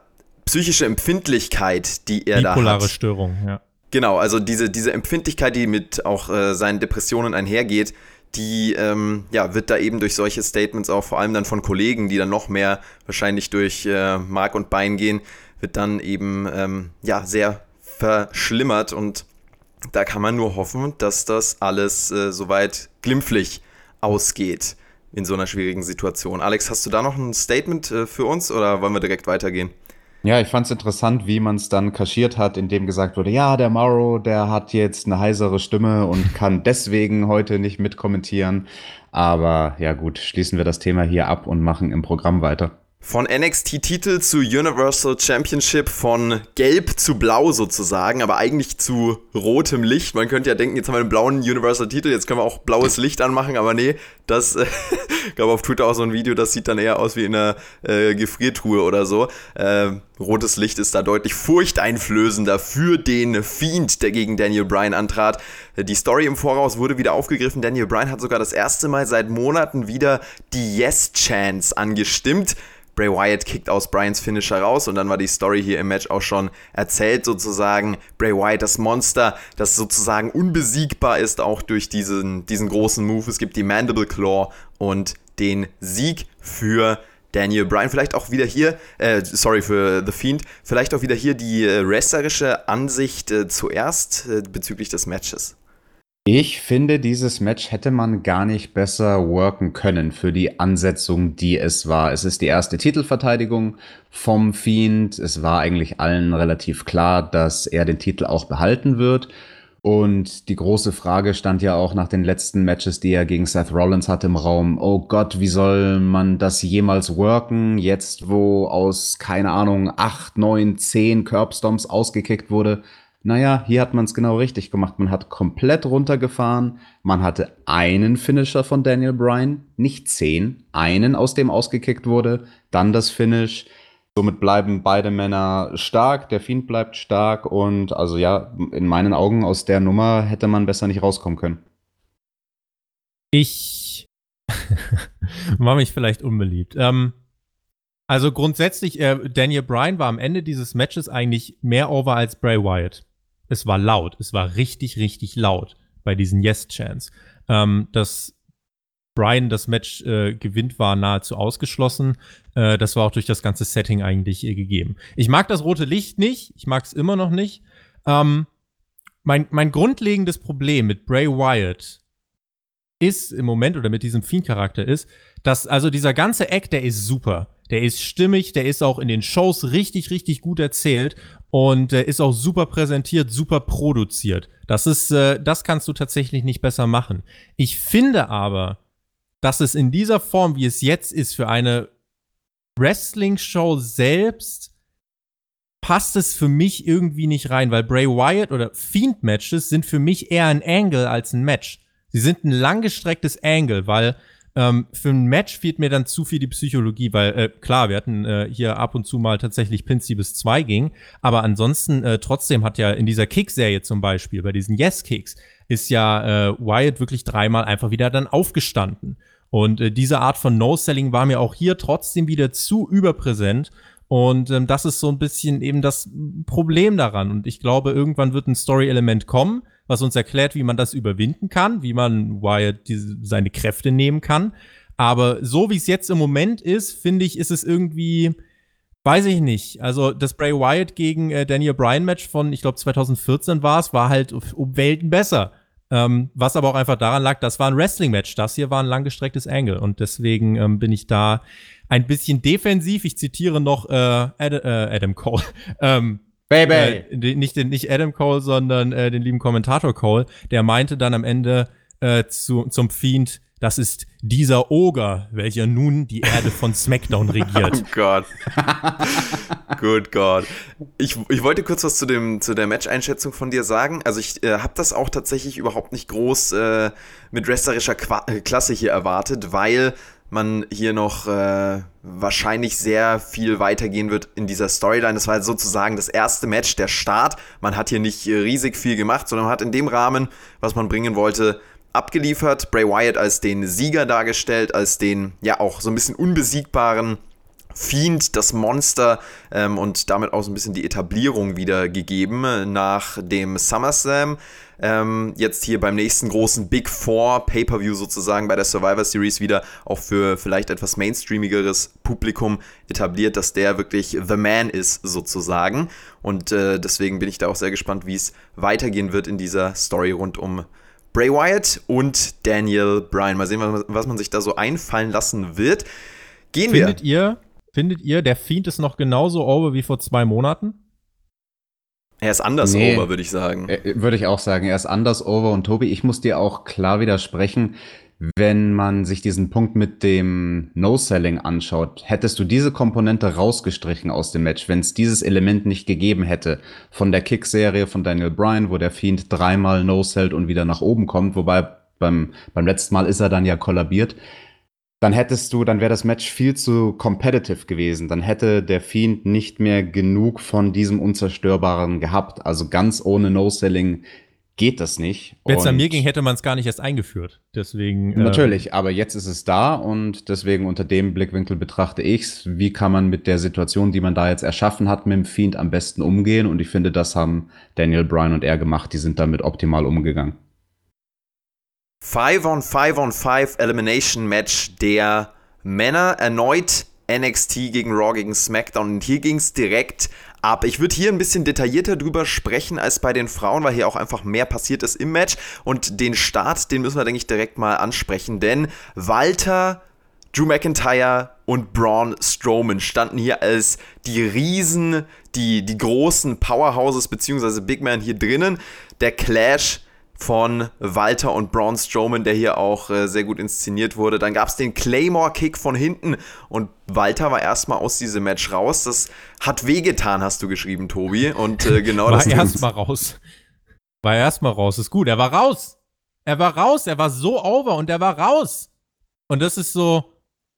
psychische Empfindlichkeit, die er Bipolare da hat. Bipolare Störung, ja. Genau, also diese, diese Empfindlichkeit, die mit auch äh, seinen Depressionen einhergeht, die ähm, ja, wird da eben durch solche Statements auch vor allem dann von Kollegen, die dann noch mehr wahrscheinlich durch äh, Mark und Bein gehen, wird dann eben ähm, ja, sehr verschlimmert und da kann man nur hoffen, dass das alles äh, soweit glimpflich ausgeht in so einer schwierigen Situation. Alex, hast du da noch ein Statement äh, für uns oder wollen wir direkt weitergehen? Ja, ich fand es interessant, wie man es dann kaschiert hat, indem gesagt wurde, ja, der Morrow, der hat jetzt eine heisere Stimme und kann deswegen heute nicht mitkommentieren. Aber ja gut, schließen wir das Thema hier ab und machen im Programm weiter. Von NXT-Titel zu Universal Championship, von gelb zu blau sozusagen, aber eigentlich zu rotem Licht. Man könnte ja denken, jetzt haben wir einen blauen Universal-Titel, jetzt können wir auch blaues Licht anmachen, aber nee, das äh, gab auf Twitter auch so ein Video, das sieht dann eher aus wie in einer äh, Gefriertruhe oder so. Äh, rotes Licht ist da deutlich furchteinflößender für den Fiend, der gegen Daniel Bryan antrat. Die Story im Voraus wurde wieder aufgegriffen. Daniel Bryan hat sogar das erste Mal seit Monaten wieder die Yes-Chance angestimmt. Bray Wyatt kickt aus Bryans Finisher raus und dann war die Story hier im Match auch schon erzählt sozusagen. Bray Wyatt, das Monster, das sozusagen unbesiegbar ist, auch durch diesen, diesen großen Move. Es gibt die Mandible Claw und den Sieg für Daniel Bryan. Vielleicht auch wieder hier, äh, sorry für The Fiend, vielleicht auch wieder hier die äh, wrestlerische Ansicht äh, zuerst äh, bezüglich des Matches. Ich finde, dieses Match hätte man gar nicht besser worken können für die Ansetzung, die es war. Es ist die erste Titelverteidigung vom Fiend. Es war eigentlich allen relativ klar, dass er den Titel auch behalten wird. Und die große Frage stand ja auch nach den letzten Matches, die er gegen Seth Rollins hatte im Raum. Oh Gott, wie soll man das jemals worken? Jetzt, wo aus, keine Ahnung, acht, neun, zehn Curbstomps ausgekickt wurde. Naja, hier hat man es genau richtig gemacht. Man hat komplett runtergefahren. Man hatte einen Finisher von Daniel Bryan, nicht zehn. Einen, aus dem ausgekickt wurde. Dann das Finish. Somit bleiben beide Männer stark, der Fiend bleibt stark und also ja, in meinen Augen aus der Nummer hätte man besser nicht rauskommen können. Ich mache mich vielleicht unbeliebt. Ähm, also grundsätzlich, äh, Daniel Bryan war am Ende dieses Matches eigentlich mehr over als Bray Wyatt. Es war laut, es war richtig, richtig laut bei diesen Yes-Chants. Ähm, das Brian das Match äh, gewinnt, war nahezu ausgeschlossen. Äh, das war auch durch das ganze Setting eigentlich äh, gegeben. Ich mag das rote Licht nicht. Ich mag es immer noch nicht. Ähm, mein, mein grundlegendes Problem mit Bray Wyatt ist im Moment oder mit diesem Fiend-Charakter ist, dass also dieser ganze Act, der ist super. Der ist stimmig, der ist auch in den Shows richtig, richtig gut erzählt und der ist auch super präsentiert, super produziert. Das ist, äh, das kannst du tatsächlich nicht besser machen. Ich finde aber, dass es in dieser Form, wie es jetzt ist, für eine Wrestling-Show selbst passt es für mich irgendwie nicht rein, weil Bray Wyatt oder Fiend-Matches sind für mich eher ein Angle als ein Match. Sie sind ein langgestrecktes Angle, weil ähm, für ein Match fehlt mir dann zu viel die Psychologie, weil äh, klar, wir hatten äh, hier ab und zu mal tatsächlich Pins, die bis zwei ging, aber ansonsten äh, trotzdem hat ja in dieser Kick-Serie zum Beispiel, bei diesen Yes-Kicks, ist ja äh, Wyatt wirklich dreimal einfach wieder dann aufgestanden. Und äh, diese Art von No-Selling war mir auch hier trotzdem wieder zu überpräsent. Und ähm, das ist so ein bisschen eben das Problem daran. Und ich glaube, irgendwann wird ein Story-Element kommen, was uns erklärt, wie man das überwinden kann, wie man Wyatt diese, seine Kräfte nehmen kann. Aber so wie es jetzt im Moment ist, finde ich, ist es irgendwie, weiß ich nicht. Also das Bray Wyatt gegen äh, Daniel Bryan Match von, ich glaube 2014 war es, war halt um Welten besser. Ähm, was aber auch einfach daran lag, das war ein Wrestling-Match. Das hier war ein langgestrecktes Angle. Und deswegen ähm, bin ich da ein bisschen defensiv. Ich zitiere noch äh, Ad äh, Adam Cole. ähm, Baby! Äh, nicht, den, nicht Adam Cole, sondern äh, den lieben Kommentator Cole. Der meinte dann am Ende äh, zu, zum Fiend, das ist dieser Oger, welcher nun die Erde von SmackDown regiert. Oh Gott. Good God. Ich, ich wollte kurz was zu, dem, zu der Match-Einschätzung von dir sagen. Also ich äh, habe das auch tatsächlich überhaupt nicht groß äh, mit wrestlerischer Qua äh, Klasse hier erwartet, weil man hier noch äh, wahrscheinlich sehr viel weitergehen wird in dieser Storyline. Das war sozusagen das erste Match, der Start. Man hat hier nicht äh, riesig viel gemacht, sondern hat in dem Rahmen, was man bringen wollte, abgeliefert. Bray Wyatt als den Sieger dargestellt, als den ja auch so ein bisschen unbesiegbaren Fiend, das Monster ähm, und damit auch so ein bisschen die Etablierung wieder gegeben nach dem SummerSlam. Ähm, jetzt hier beim nächsten großen Big Four Pay-Per-View sozusagen bei der Survivor Series wieder auch für vielleicht etwas mainstreamigeres Publikum etabliert, dass der wirklich The Man ist sozusagen. Und äh, deswegen bin ich da auch sehr gespannt, wie es weitergehen wird in dieser Story rund um Bray Wyatt und Daniel Bryan. Mal sehen, was, was man sich da so einfallen lassen wird. Gehen Findet wir. ihr, findet ihr, der Fiend ist noch genauso over wie vor zwei Monaten? Er ist anders Nee. over, würde ich sagen. Äh, Würde ich auch sagen, er ist anders over. Und Tobi, ich muss dir auch klar widersprechen, wenn man sich diesen Punkt mit dem No-Selling anschaut, hättest du diese Komponente rausgestrichen aus dem Match, wenn es dieses Element nicht gegeben hätte. Von der Kick-Serie von Daniel Bryan, wo der Fiend dreimal No-Sellt und wieder nach oben kommt, wobei beim, beim letzten Mal ist er dann ja kollabiert. Dann hättest du, dann wäre das Match viel zu competitive gewesen. Dann hätte der Fiend nicht mehr genug von diesem Unzerstörbaren gehabt. Also ganz ohne No-Selling geht das nicht. Wenn es an mir ging, hätte man es gar nicht erst eingeführt. Deswegen. äh, Natürlich, aber jetzt ist es da und deswegen unter dem Blickwinkel betrachte ich's. Wie kann man mit der Situation, die man da jetzt erschaffen hat, mit dem Fiend am besten umgehen? Und ich finde, das haben Daniel Bryan und er gemacht. Die sind damit optimal umgegangen. 5 on 5 on 5 Elimination Match der Männer. Erneut NXT gegen Raw gegen SmackDown. Und hier ging es direkt ab. Ich würde hier ein bisschen detaillierter drüber sprechen als bei den Frauen, weil hier auch einfach mehr passiert ist im Match. Und den Start, den müssen wir, denke ich, direkt mal ansprechen. Denn Walter, Drew McIntyre und Braun Strowman standen hier als die Riesen, die, die großen Powerhouses bzw. Big Man hier drinnen. Der Clash von Walter und Braun Strowman, der hier auch äh, sehr gut inszeniert wurde. Dann gab es den Claymore-Kick von hinten und Walter war erstmal aus diesem Match raus. Das hat wehgetan, hast du geschrieben, Tobi. Und äh, genau war das. War erstmal raus. War erstmal raus. Ist gut. Er war raus. Er war raus. Er war so over und er war raus. Und das ist so.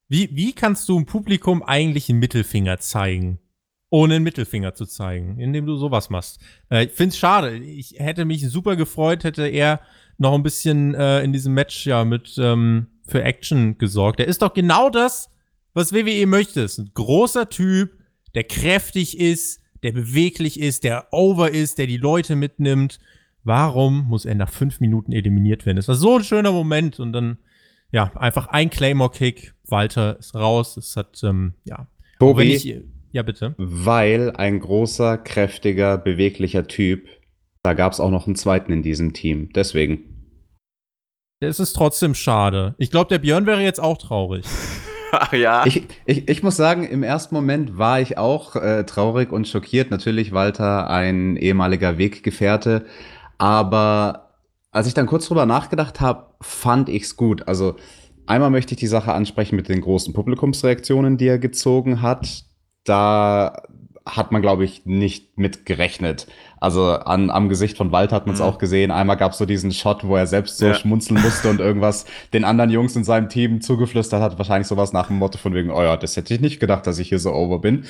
Wie, wie kannst du im Publikum eigentlich einen Mittelfinger zeigen? Ohne einen Mittelfinger zu zeigen, indem du sowas machst. Äh, ich finde es schade. Ich hätte mich super gefreut, hätte er noch ein bisschen äh, in diesem Match ja mit ähm, für Action gesorgt. Er ist doch genau das, was WWE möchte. Ist ein großer Typ, der kräftig ist, der beweglich ist, der over ist, der die Leute mitnimmt. Warum muss er nach fünf Minuten eliminiert werden? Das war so ein schöner Moment und dann ja einfach ein Claymore-Kick. Walter ist raus. Es hat ähm, ja. Bobby, ich, ja, bitte. Weil ein großer, kräftiger, beweglicher Typ, da gab es auch noch einen zweiten in diesem Team. Deswegen. Es ist trotzdem schade. Ich glaube, der Björn wäre jetzt auch traurig. Ach ja. Ich, ich, ich muss sagen, im ersten Moment war ich auch äh, traurig und schockiert. Natürlich Walter ein ehemaliger Weggefährte. Aber als ich dann kurz drüber nachgedacht habe, fand ich es gut. Also einmal möchte ich die Sache ansprechen mit den großen Publikumsreaktionen, die er gezogen hat da hat man, glaube ich, nicht mit gerechnet. Also an, am Gesicht von Walter hat man es mhm. auch gesehen. Einmal gab es so diesen Shot, wo er selbst so ja. schmunzeln musste und irgendwas den anderen Jungs in seinem Team zugeflüstert hat. Wahrscheinlich sowas nach dem Motto von wegen, oh ja, das hätte ich nicht gedacht, dass ich hier so over bin.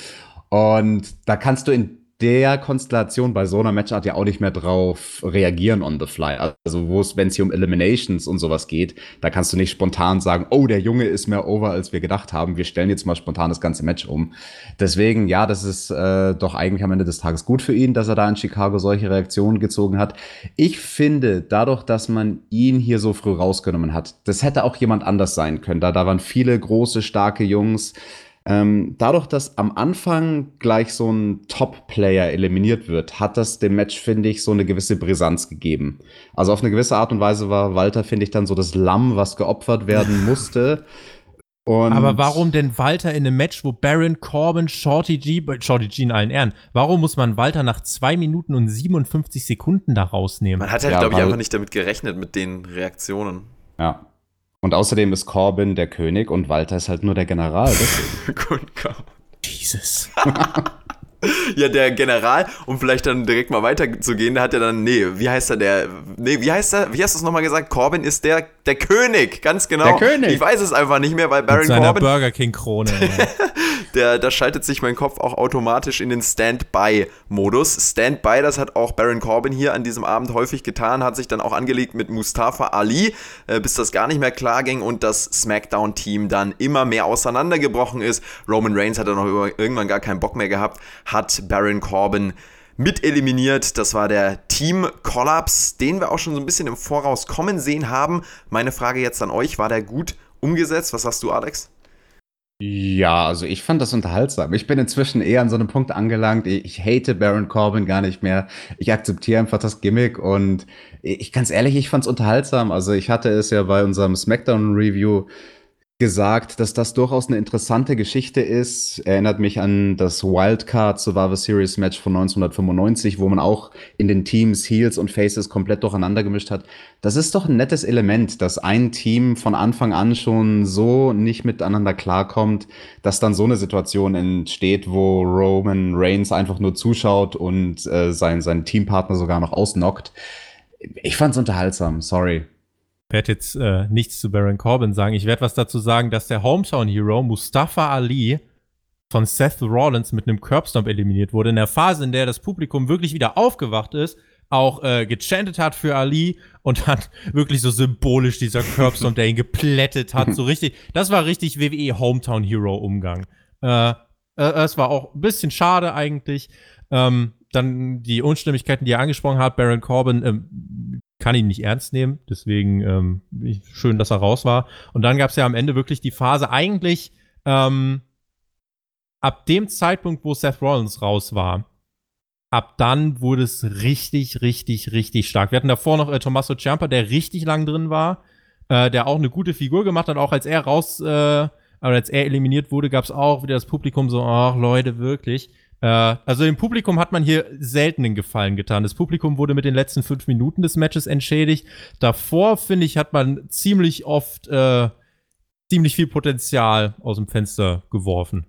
Und da kannst du in der Konstellation bei so einer Matchart ja auch nicht mehr drauf reagieren on the fly. Also, wo es, wenn es hier um Eliminations und sowas geht, da kannst du nicht spontan sagen, oh, der Junge ist mehr over, als wir gedacht haben. Wir stellen jetzt mal spontan das ganze Match um. Deswegen, ja, das ist äh, doch eigentlich am Ende des Tages gut für ihn, dass er da in Chicago solche Reaktionen gezogen hat. Ich finde, dadurch, dass man ihn hier so früh rausgenommen hat, das hätte auch jemand anders sein können. Da, da waren viele große, starke Jungs ähm, dadurch, dass am Anfang gleich so ein Top-Player eliminiert wird, hat das dem Match, finde ich, so eine gewisse Brisanz gegeben. Also auf eine gewisse Art und Weise war Walter, finde ich, dann so das Lamm, was geopfert werden musste. Und Aber warum denn Walter in einem Match, wo Baron Corbin, Shorty G, Shorty G in allen Ehren, warum muss man Walter nach zwei Minuten und 57 Sekunden da rausnehmen? Man hat halt, ja, glaube ich, einfach nicht damit gerechnet, mit den Reaktionen. Ja. Und außerdem ist Corbin der König und Walter ist halt nur der General. Gut, Jesus. ja, der General, um vielleicht dann direkt mal weiterzugehen, der hat ja dann, nee, wie heißt er, der, nee, wie heißt er, wie hast du es nochmal gesagt? Corbin ist der, der König, ganz genau. Der König. Ich weiß es einfach nicht mehr, weil Baron Mit seiner Corbin. Burger King Krone. der, da schaltet sich mein Kopf auch automatisch in den Standby-Modus. Standby, das hat auch Baron Corbin hier an diesem Abend häufig getan, hat sich dann auch angelegt mit Mustafa Ali, äh, bis das gar nicht mehr klar ging und das SmackDown-Team dann immer mehr auseinandergebrochen ist. Roman Reigns hat dann noch irgendwann gar keinen Bock mehr gehabt, hat Baron Corbin mit eliminiert. Das war der Team Collapse, den wir auch schon so ein bisschen im Voraus kommen sehen haben. Meine Frage jetzt an euch, war der gut umgesetzt? Was sagst du, Alex? Ja, also ich fand das unterhaltsam. Ich bin inzwischen eher an so einem Punkt angelangt. Ich hate Baron Corbin gar nicht mehr. Ich akzeptiere einfach das Gimmick und ich ganz ehrlich, ich fand's unterhaltsam. Also ich hatte es ja bei unserem SmackDown Review gesagt, dass das durchaus eine interessante Geschichte ist. Erinnert mich an das Wildcard Survivor Series Match von 1995, wo man auch in den Teams Heels und Faces komplett durcheinander gemischt hat. Das ist doch ein nettes Element, dass ein Team von Anfang an schon so nicht miteinander klarkommt, dass dann so eine Situation entsteht, wo Roman Reigns einfach nur zuschaut und äh, sein, sein Teampartner sogar noch ausnockt. Ich fand's unterhaltsam, sorry werde jetzt äh, nichts zu Baron Corbin sagen. Ich werde was dazu sagen, dass der Hometown Hero Mustafa Ali von Seth Rollins mit einem Curbstomp eliminiert wurde. In der Phase, in der das Publikum wirklich wieder aufgewacht ist, auch äh, gechantet hat für Ali und hat wirklich so symbolisch dieser Curbstomp, der ihn geplättet hat, so richtig. Das war richtig WWE Hometown Hero Umgang. Äh, äh, es war auch ein bisschen schade eigentlich. Ähm, dann die Unstimmigkeiten, die er angesprochen hat, Baron Corbin, ähm, kann ihn nicht ernst nehmen. Deswegen ähm, schön, dass er raus war. Und dann gab es ja am Ende wirklich die Phase, eigentlich ähm, ab dem Zeitpunkt, wo Seth Rollins raus war, ab dann wurde es richtig, richtig, richtig stark. Wir hatten davor noch äh, Tommaso Ciampa, der richtig lang drin war, äh, der auch eine gute Figur gemacht hat, auch als er raus, äh, als er eliminiert wurde, gab es auch wieder das Publikum so, ach Leute, wirklich. Äh, also dem Publikum hat man hier selten einen Gefallen getan. Das Publikum wurde mit den letzten fünf Minuten des Matches entschädigt. Davor, finde ich, hat man ziemlich oft äh, ziemlich viel Potenzial aus dem Fenster geworfen.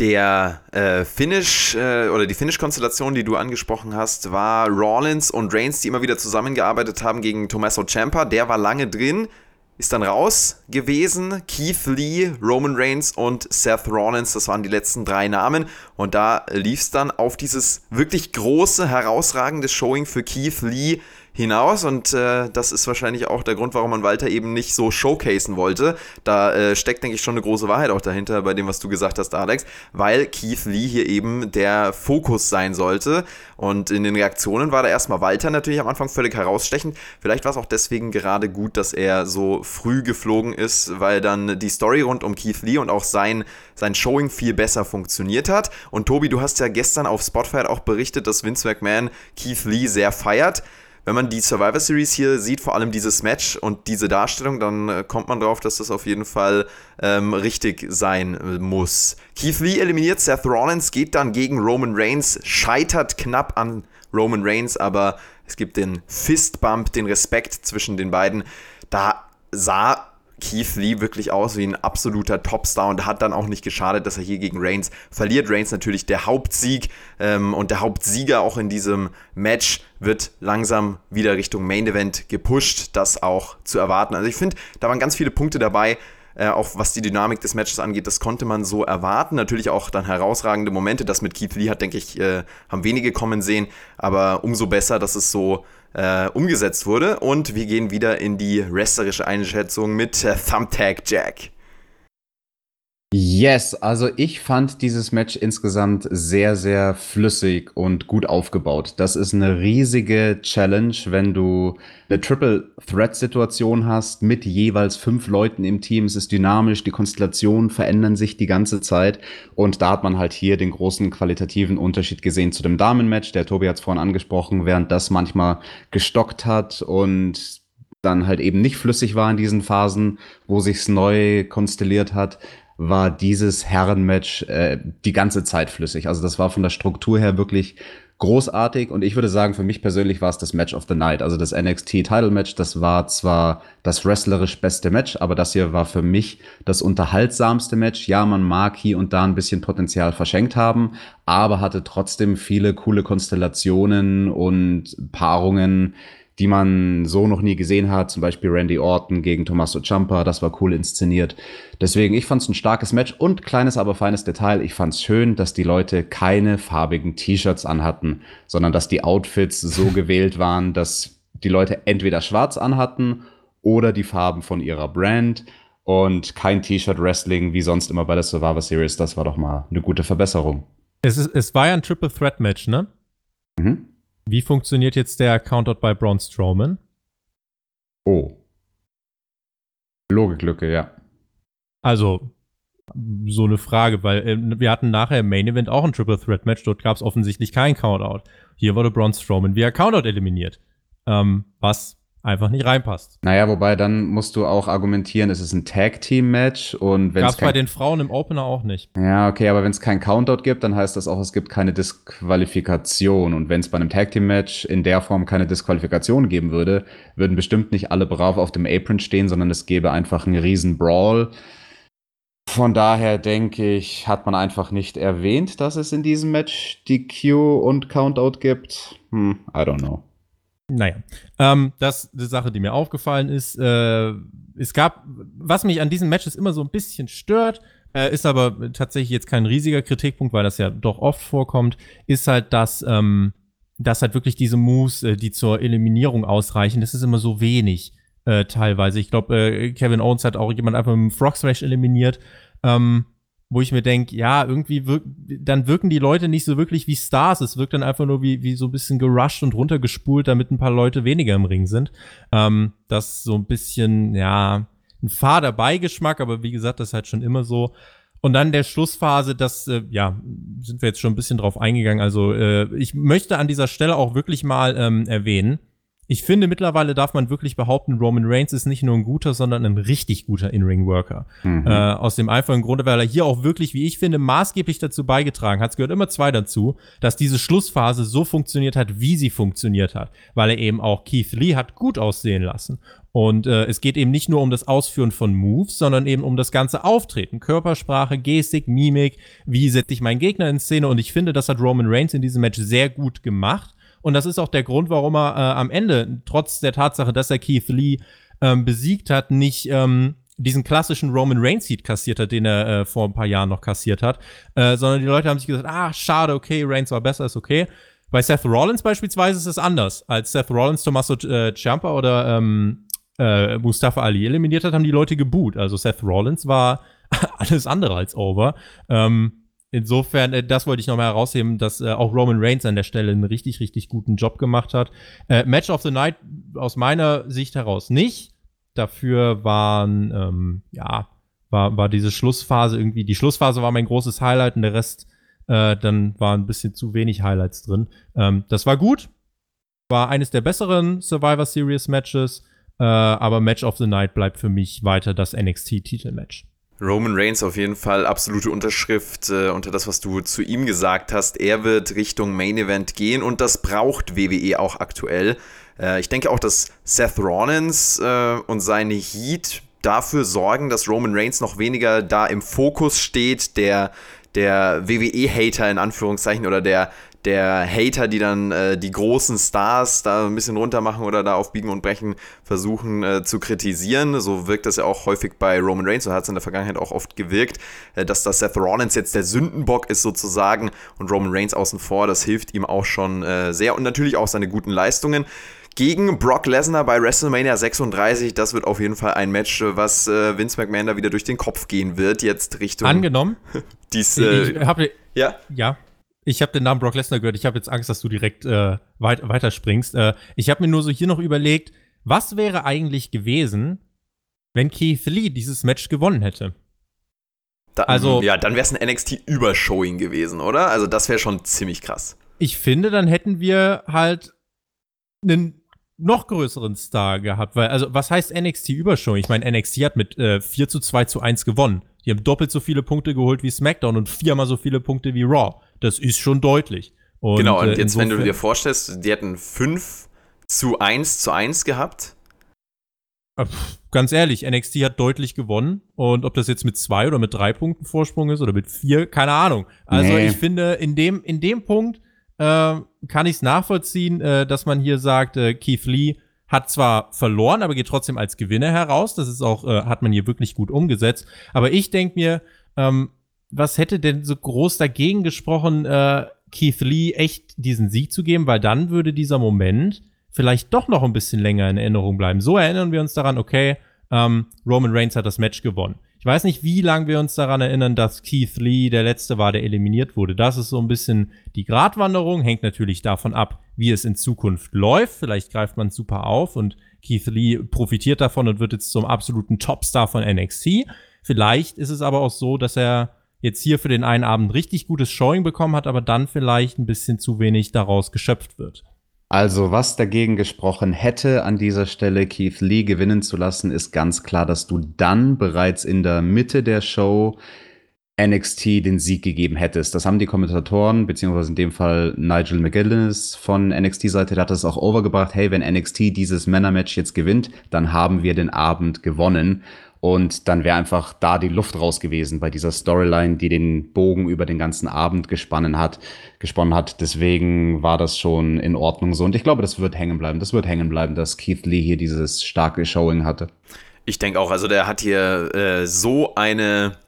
Der äh, Finish äh, oder die Finish-Konstellation, die du angesprochen hast, war Rollins und Reigns, die immer wieder zusammengearbeitet haben gegen Tommaso Ciampa. Der war lange drin, ist dann raus gewesen. Keith Lee, Roman Reigns und Seth Rollins, das waren die letzten drei Namen. Und da lief es dann auf dieses wirklich große, herausragende Showing für Keith Lee hinaus und äh, das ist wahrscheinlich auch der Grund, warum man Walter eben nicht so showcasen wollte. Da äh, steckt, denke ich, schon eine große Wahrheit auch dahinter bei dem, was du gesagt hast, Alex, weil Keith Lee hier eben der Fokus sein sollte und in den Reaktionen war da erstmal Walter natürlich am Anfang völlig herausstechend. Vielleicht war es auch deswegen gerade gut, dass er so früh geflogen ist, weil dann die Story rund um Keith Lee und auch sein, sein Showing viel besser funktioniert hat. Und Tobi, du hast ja gestern auf Spotify auch berichtet, dass Vince McMahon Keith Lee sehr feiert wenn man die Survivor Series hier sieht, vor allem dieses Match und diese Darstellung, dann äh, kommt man drauf, dass das auf jeden Fall ähm, richtig sein äh, muss. Keith Lee eliminiert Seth Rollins, geht dann gegen Roman Reigns, scheitert knapp an Roman Reigns, aber es gibt den Fistbump, den Respekt zwischen den beiden. Da sah Keith Lee wirklich aus wie ein absoluter Topstar und hat dann auch nicht geschadet, dass er hier gegen Reigns verliert. Reigns natürlich der Hauptsieg ähm, und der Hauptsieger auch in diesem Match wird langsam wieder Richtung Main Event gepusht, das auch zu erwarten. Also ich finde, da waren ganz viele Punkte dabei, äh, auch was die Dynamik des Matches angeht, das konnte man so erwarten. Natürlich auch dann herausragende Momente. Das mit Keith Lee hat, denke ich, äh, haben wenige kommen sehen, aber umso besser, dass es so äh, umgesetzt wurde. Und wir gehen wieder in die wrestlerische Einschätzung mit äh, Thumbtack Jack. Yes, also ich fand dieses Match insgesamt sehr, sehr flüssig und gut aufgebaut. Das ist eine riesige Challenge, wenn du eine Triple Threat Situation hast mit jeweils fünf Leuten im Team. Es ist dynamisch, die Konstellationen verändern sich die ganze Zeit und da hat man halt hier den großen qualitativen Unterschied gesehen zu dem Damenmatch. Der Tobi hat es vorhin angesprochen, während das manchmal gestockt hat und dann halt eben nicht flüssig war in diesen Phasen, wo sich's neu konstelliert hat, war dieses Herrenmatch äh, die ganze Zeit flüssig. Also das war von der Struktur her wirklich großartig und ich würde sagen, für mich persönlich war es das Match of the Night. Also das NXT Title Match, das war zwar das wrestlerisch beste Match, aber das hier war für mich das unterhaltsamste Match. Ja, man mag hier und da ein bisschen Potenzial verschenkt haben, aber hatte trotzdem viele coole Konstellationen und Paarungen, die man so noch nie gesehen hat. Zum Beispiel Randy Orton gegen Tommaso Ciampa, das war cool inszeniert. Deswegen, ich fand es ein starkes Match und kleines, aber feines Detail. Ich fand es schön, dass die Leute keine farbigen T-Shirts anhatten, sondern dass die Outfits so gewählt waren, dass die Leute entweder schwarz anhatten oder die Farben von ihrer Brand und kein T-Shirt-Wrestling wie sonst immer bei der Survivor Series. Das war doch mal eine gute Verbesserung. Es, ist, es war ja ein Triple Threat Match, ne? Mhm. Wie funktioniert jetzt der Countout bei Braun Strowman? Oh. Logiklücke, ja. Also, so eine Frage, weil äh, wir hatten nachher im Main Event auch ein Triple Threat Match, dort gab es offensichtlich keinen Countout. Hier wurde Braun Strowman via Countout eliminiert. Ähm, was einfach nicht reinpasst. Naja, wobei dann musst du auch argumentieren, es ist ein Tag-Team-Match und wenn Gab's bei den Frauen im Opener auch nicht. Ja, okay, aber wenn es keinen Countout gibt, dann heißt das auch, es gibt keine Disqualifikation. Und wenn es bei einem Tag-Team-Match in der Form keine Disqualifikation geben würde, würden bestimmt nicht alle brav auf dem Apron stehen, sondern es gäbe einfach einen riesen Brawl. Von daher denke ich, hat man einfach nicht erwähnt, dass es in diesem Match die Q und Countout gibt. Hm, I don't know. Naja, ähm, das ist eine Sache, die mir aufgefallen ist. Äh, es gab, was mich an diesen Matches immer so ein bisschen stört, äh, ist aber tatsächlich jetzt kein riesiger Kritikpunkt, weil das ja doch oft vorkommt, ist halt, dass, ähm, dass halt wirklich diese Moves, äh, die zur Eliminierung ausreichen, das ist immer so wenig äh, teilweise. Ich glaube, äh, Kevin Owens hat auch jemand einfach mit dem Frog Smash eliminiert. Ähm, wo ich mir denke, ja, irgendwie wirk dann wirken die Leute nicht so wirklich wie Stars. Es wirkt dann einfach nur wie, wie so ein bisschen gerusht und runtergespult, damit ein paar Leute weniger im Ring sind. Ähm, das so ein bisschen, ja, ein fader Beigeschmack, aber wie gesagt, das ist halt schon immer so. Und dann der Schlussphase, das, äh, ja, sind wir jetzt schon ein bisschen drauf eingegangen. Also äh, ich möchte an dieser Stelle auch wirklich mal ähm, erwähnen, ich finde, mittlerweile darf man wirklich behaupten, Roman Reigns ist nicht nur ein guter, sondern ein richtig guter In-Ring-Worker. Mhm. Äh, aus dem einfachen Grunde, weil er hier auch wirklich, wie ich finde, maßgeblich dazu beigetragen hat. Es gehört immer zwei dazu, dass diese Schlussphase so funktioniert hat, wie sie funktioniert hat. Weil er eben auch Keith Lee hat gut aussehen lassen. Und äh, es geht eben nicht nur um das Ausführen von Moves, sondern eben um das ganze Auftreten. Körpersprache, Gestik, Mimik, wie setze ich meinen Gegner in Szene. Und ich finde, das hat Roman Reigns in diesem Match sehr gut gemacht. Und das ist auch der Grund, warum er äh, am Ende, trotz der Tatsache, dass er Keith Lee ähm, besiegt hat, nicht ähm, diesen klassischen Roman Reigns Seed kassiert hat, den er äh, vor ein paar Jahren noch kassiert hat, äh, sondern die Leute haben sich gesagt, ah, schade, okay, Reigns war besser, ist okay. Bei Seth Rollins beispielsweise ist es anders. Als Seth Rollins Tommaso äh, Ciampa oder ähm, äh, Mustafa Ali eliminiert hat, haben die Leute geboot. Also Seth Rollins war alles andere als over. Ähm, Insofern, äh, das wollte ich nochmal herausheben, dass äh, auch Roman Reigns an der Stelle einen richtig, richtig guten Job gemacht hat. Äh, Match of the Night aus meiner Sicht heraus nicht. Dafür waren, ähm, ja, war, war diese Schlussphase irgendwie, die Schlussphase war mein großes Highlight und der Rest, äh, dann war ein bisschen zu wenig Highlights drin. Ähm, das war gut. War eines der besseren Survivor Series Matches. Äh, aber Match of the Night bleibt für mich weiter das NXT-Titelmatch. Roman Reigns auf jeden Fall absolute Unterschrift äh, unter das, was du zu ihm gesagt hast. Er wird Richtung Main Event gehen und das braucht WWE auch aktuell. Äh, ich denke auch, dass Seth Rollins äh, und seine Heat dafür sorgen, dass Roman Reigns noch weniger da im Fokus steht, der der WWE-Hater in Anführungszeichen oder der, der Hater, die dann äh, die großen Stars da ein bisschen runter machen oder da auf Biegen und Brechen versuchen äh, zu kritisieren. So wirkt das ja auch häufig bei Roman Reigns, so hat es in der Vergangenheit auch oft gewirkt, äh, dass das Seth Rollins jetzt der Sündenbock ist sozusagen und Roman Reigns außen vor, das hilft ihm auch schon äh, sehr und natürlich auch seine guten Leistungen. Gegen Brock Lesnar bei WrestleMania 36, das wird auf jeden Fall ein Match, was äh, Vince McMahon da wieder durch den Kopf gehen wird, jetzt Richtung. Angenommen. dies, äh, ich hab, ja. Ja. Ich habe den Namen Brock Lesnar gehört. Ich habe jetzt Angst, dass du direkt äh, weit, weiterspringst. Äh, ich habe mir nur so hier noch überlegt, was wäre eigentlich gewesen, wenn Keith Lee dieses Match gewonnen hätte? Da, also, ja, dann wäre es ein NXT-Übershowing gewesen, oder? Also, das wäre schon ziemlich krass. Ich finde, dann hätten wir halt einen noch größeren Star gehabt, weil, also, was heißt NXT-Übershowing? Ich meine, NXT hat mit äh, 4 zu 2 zu 1 gewonnen. Die haben doppelt so viele Punkte geholt wie SmackDown und viermal so viele Punkte wie Raw. Das ist schon deutlich. Und, genau, und äh, jetzt, wenn du dir vorstellst, die hätten 5 zu 1 zu 1 gehabt. Äh, ganz ehrlich, NXT hat deutlich gewonnen. Und ob das jetzt mit zwei oder mit drei Punkten Vorsprung ist oder mit vier, keine Ahnung. Also nee. ich finde, in dem, in dem Punkt äh, kann ich es nachvollziehen, äh, dass man hier sagt, äh, Keith Lee hat zwar verloren, aber geht trotzdem als Gewinner heraus. Das ist auch, äh, hat man hier wirklich gut umgesetzt. Aber ich denke mir, ähm, was hätte denn so groß dagegen gesprochen, äh, Keith Lee echt diesen Sieg zu geben? Weil dann würde dieser Moment vielleicht doch noch ein bisschen länger in Erinnerung bleiben. So erinnern wir uns daran, okay, ähm, Roman Reigns hat das Match gewonnen. Ich weiß nicht, wie lange wir uns daran erinnern, dass Keith Lee der Letzte war, der eliminiert wurde. Das ist so ein bisschen die Gratwanderung, hängt natürlich davon ab, wie es in Zukunft läuft. Vielleicht greift man super auf und Keith Lee profitiert davon und wird jetzt zum absoluten Topstar von NXT. Vielleicht ist es aber auch so, dass er jetzt hier für den einen Abend richtig gutes Showing bekommen hat, aber dann vielleicht ein bisschen zu wenig daraus geschöpft wird. Also, was dagegen gesprochen hätte, an dieser Stelle Keith Lee gewinnen zu lassen, ist ganz klar, dass du dann bereits in der Mitte der Show NXT den Sieg gegeben hättest. Das haben die Kommentatoren, beziehungsweise in dem Fall Nigel McGillis von NXT-Seite, der hat das auch overgebracht. Hey, wenn NXT dieses Männermatch jetzt gewinnt, dann haben wir den Abend gewonnen. Und dann wäre einfach da die Luft raus gewesen bei dieser Storyline, die den Bogen über den ganzen Abend gesponnen hat, gesponnen hat. Deswegen war das schon in Ordnung so. Und ich glaube, das wird hängen bleiben. Das wird hängen bleiben, dass Keith Lee hier dieses starke Showing hatte. Ich denke auch, also der hat hier äh, so eine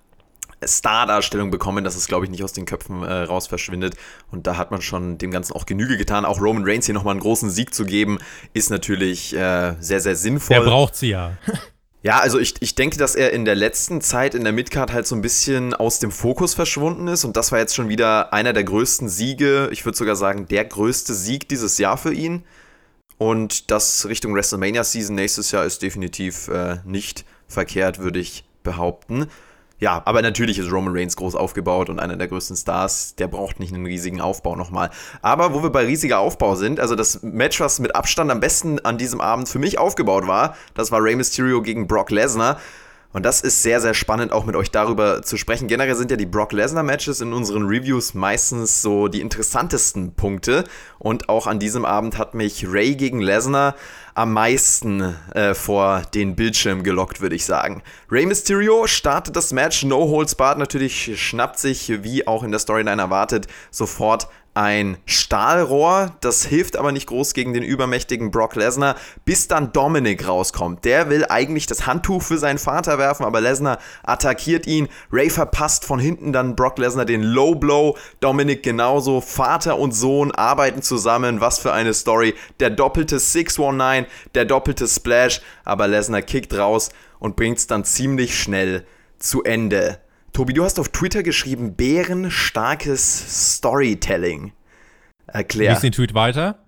Star-Darstellung bekommen, dass es, glaube ich, nicht aus den Köpfen äh, raus verschwindet. Und da hat man schon dem Ganzen auch Genüge getan. Auch Roman Reigns hier nochmal einen großen Sieg zu geben, ist natürlich äh, sehr, sehr sinnvoll. Er braucht sie ja. Ja, also ich, ich denke, dass er in der letzten Zeit in der Midcard halt so ein bisschen aus dem Fokus verschwunden ist und das war jetzt schon wieder einer der größten Siege, ich würde sogar sagen, der größte Sieg dieses Jahr für ihn. Und das Richtung WrestleMania Season nächstes Jahr ist definitiv äh, nicht verkehrt, würde ich behaupten. Ja, aber natürlich ist Roman Reigns groß aufgebaut und einer der größten Stars. Der braucht nicht einen riesigen Aufbau nochmal. Aber wo wir bei riesiger Aufbau sind, also das Match, was mit Abstand am besten an diesem Abend für mich aufgebaut war, das war Rey Mysterio gegen Brock Lesnar. Und das ist sehr, sehr spannend, auch mit euch darüber zu sprechen. Generell sind ja die Brock Lesnar-Matches in unseren Reviews meistens so die interessantesten Punkte. Und auch an diesem Abend hat mich Ray gegen Lesnar am meisten äh, vor den Bildschirm gelockt, würde ich sagen. Ray Mysterio startet das Match, No Holds Barred natürlich, schnappt sich, wie auch in der Storyline erwartet, sofort ein Stahlrohr. Das hilft aber nicht groß gegen den übermächtigen Brock Lesnar, bis dann Dominic rauskommt. Der will eigentlich das Handtuch für seinen Vater werfen, aber Lesnar attackiert ihn. Ray verpasst von hinten dann Brock Lesnar den Low Blow. Dominic genauso. Vater und Sohn arbeiten zusammen. Was für eine Story. Der doppelte 619, der doppelte Splash, aber Lesnar kickt raus und bringt es dann ziemlich schnell zu Ende. Tobi, du hast auf Twitter geschrieben, bärenstarkes Storytelling. Erklär. Lies den Tweet weiter.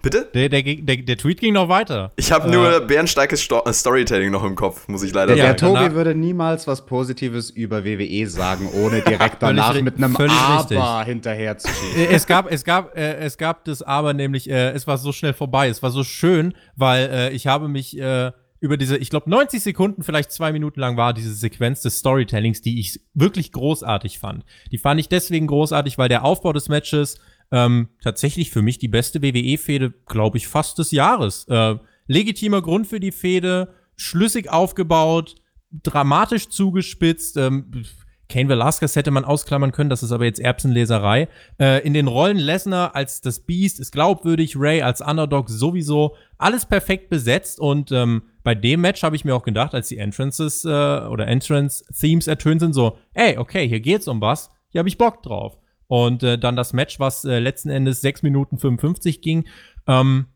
Bitte? Der, der, der, der Tweet ging noch weiter. Ich habe nur äh, bärenstarkes Sto Storytelling noch im Kopf, muss ich leider der, sagen. Der Tobi würde niemals was Positives über WWE sagen, ohne direkt danach mit einem Aber hinterher zu schießen. Es gab, es gab, äh, es gab das Aber nämlich, äh, es war so schnell vorbei. Es war so schön, weil äh, ich habe mich äh, über diese, ich glaube, 90 Sekunden, vielleicht zwei Minuten lang war diese Sequenz des Storytellings, die ich wirklich großartig fand. Die fand ich deswegen großartig, weil der Aufbau des Matches ähm, tatsächlich für mich die beste WWE-Fehde, glaube ich, fast des Jahres. Äh, legitimer Grund für die Fehde, schlüssig aufgebaut, dramatisch zugespitzt. Ähm, Kane Velasquez hätte man ausklammern können, das ist aber jetzt Erbsenleserei. Äh, in den Rollen Lesnar als das Beast ist glaubwürdig, Ray als Underdog sowieso. Alles perfekt besetzt und ähm, bei dem Match habe ich mir auch gedacht, als die Entrances äh, oder Entrance-Themes ertönt sind, so, ey, okay, hier geht's um was, hier habe ich Bock drauf. Und äh, dann das Match, was äh, letzten Endes 6 Minuten 55 ging, ähm,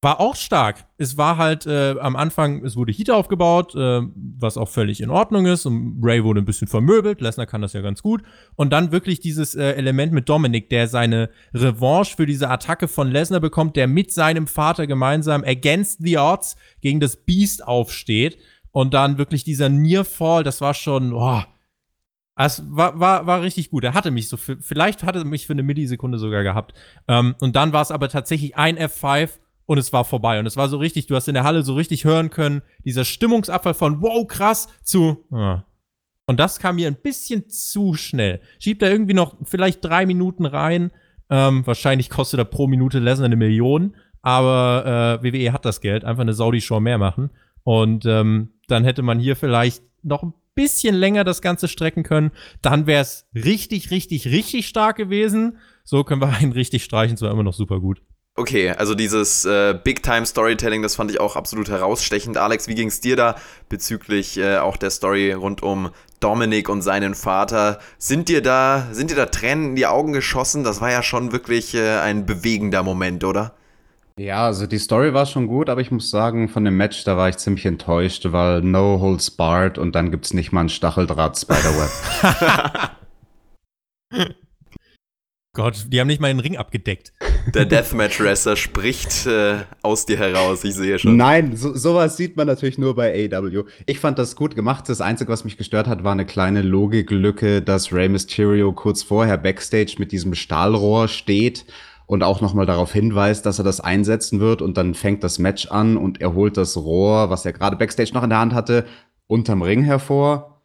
war auch stark. Es war halt äh, am Anfang, es wurde Heat aufgebaut, äh, was auch völlig in Ordnung ist. Und Ray wurde ein bisschen vermöbelt. Lesnar kann das ja ganz gut. Und dann wirklich dieses äh, Element mit Dominic, der seine Revanche für diese Attacke von Lesnar bekommt, der mit seinem Vater gemeinsam against the odds gegen das Beast aufsteht. Und dann wirklich dieser Nearfall, das war schon, boah, es war, war, war richtig gut. Er hatte mich so, für, vielleicht hatte er mich für eine Millisekunde sogar gehabt. Ähm, und dann war es aber tatsächlich ein F5 und es war vorbei. Und es war so richtig, du hast in der Halle so richtig hören können, dieser Stimmungsabfall von wow, krass zu. Ja. Und das kam mir ein bisschen zu schnell. Schiebt da irgendwie noch vielleicht drei Minuten rein. Ähm, wahrscheinlich kostet er pro Minute Lesnar eine Million. Aber äh, WWE hat das Geld, einfach eine Saudi-Show mehr machen. Und ähm, dann hätte man hier vielleicht noch ein bisschen länger das Ganze strecken können. Dann wäre es richtig, richtig, richtig stark gewesen. So können wir einen richtig streichen, zwar immer noch super gut. Okay, also dieses äh, Big-Time-Storytelling, das fand ich auch absolut herausstechend. Alex, wie ging es dir da bezüglich äh, auch der Story rund um Dominik und seinen Vater? Sind dir da, sind dir da Tränen in die Augen geschossen? Das war ja schon wirklich äh, ein bewegender Moment, oder? Ja, also die Story war schon gut, aber ich muss sagen, von dem Match, da war ich ziemlich enttäuscht, weil No Holds Barred und dann gibt's nicht mal einen Stacheldraht-Spiderweb. Gott, die haben nicht mal den Ring abgedeckt. Der Deathmatch-Wrestler spricht äh, aus dir heraus, ich sehe schon. Nein, so, sowas sieht man natürlich nur bei AW. Ich fand das gut gemacht. Das Einzige, was mich gestört hat, war eine kleine Logiklücke, dass Rey Mysterio kurz vorher backstage mit diesem Stahlrohr steht und auch nochmal darauf hinweist, dass er das einsetzen wird und dann fängt das Match an und er holt das Rohr, was er gerade backstage noch in der Hand hatte, unterm Ring hervor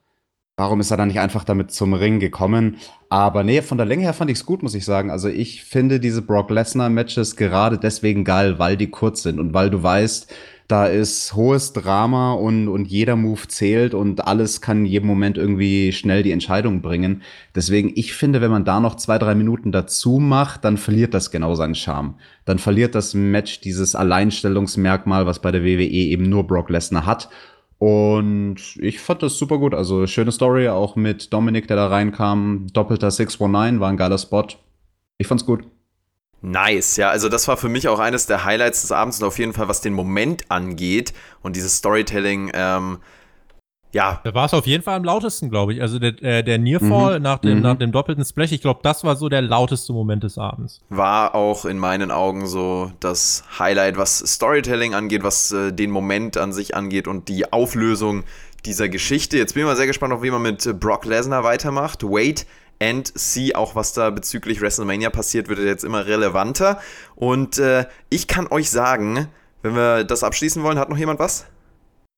Warum ist er dann nicht einfach damit zum Ring gekommen? Aber nee, von der Länge her fand ich es gut, muss ich sagen. Also ich finde diese Brock Lesnar-Matches gerade deswegen geil, weil die kurz sind und weil du weißt, da ist hohes Drama und, und jeder Move zählt und alles kann in jedem Moment irgendwie schnell die Entscheidung bringen. Deswegen, ich finde, wenn man da noch zwei, drei Minuten dazu macht, dann verliert das genau seinen Charme. Dann verliert das Match dieses Alleinstellungsmerkmal, was bei der WWE eben nur Brock Lesnar hat. Und ich fand das super gut. Also schöne Story, auch mit Dominik, der da reinkam. Doppelter 619 war ein geiler Spot. Ich fand's gut. Nice, ja, also das war für mich auch eines der Highlights des Abends und auf jeden Fall, was den Moment angeht und dieses Storytelling, ähm, ja. Da war es auf jeden Fall am lautesten, glaube ich. Also der, äh, der Nearfall mhm. nach, dem, mhm. nach dem doppelten Splash, ich glaube, das war so der lauteste Moment des Abends. War auch in meinen Augen so das Highlight, was Storytelling angeht, was äh, den Moment an sich angeht und die Auflösung dieser Geschichte. Jetzt bin ich mal sehr gespannt, auf wie man mit Brock Lesnar weitermacht. Wait and see, auch was da bezüglich WrestleMania passiert, wird jetzt immer relevanter. Und äh, ich kann euch sagen, wenn wir das abschließen wollen, hat noch jemand was?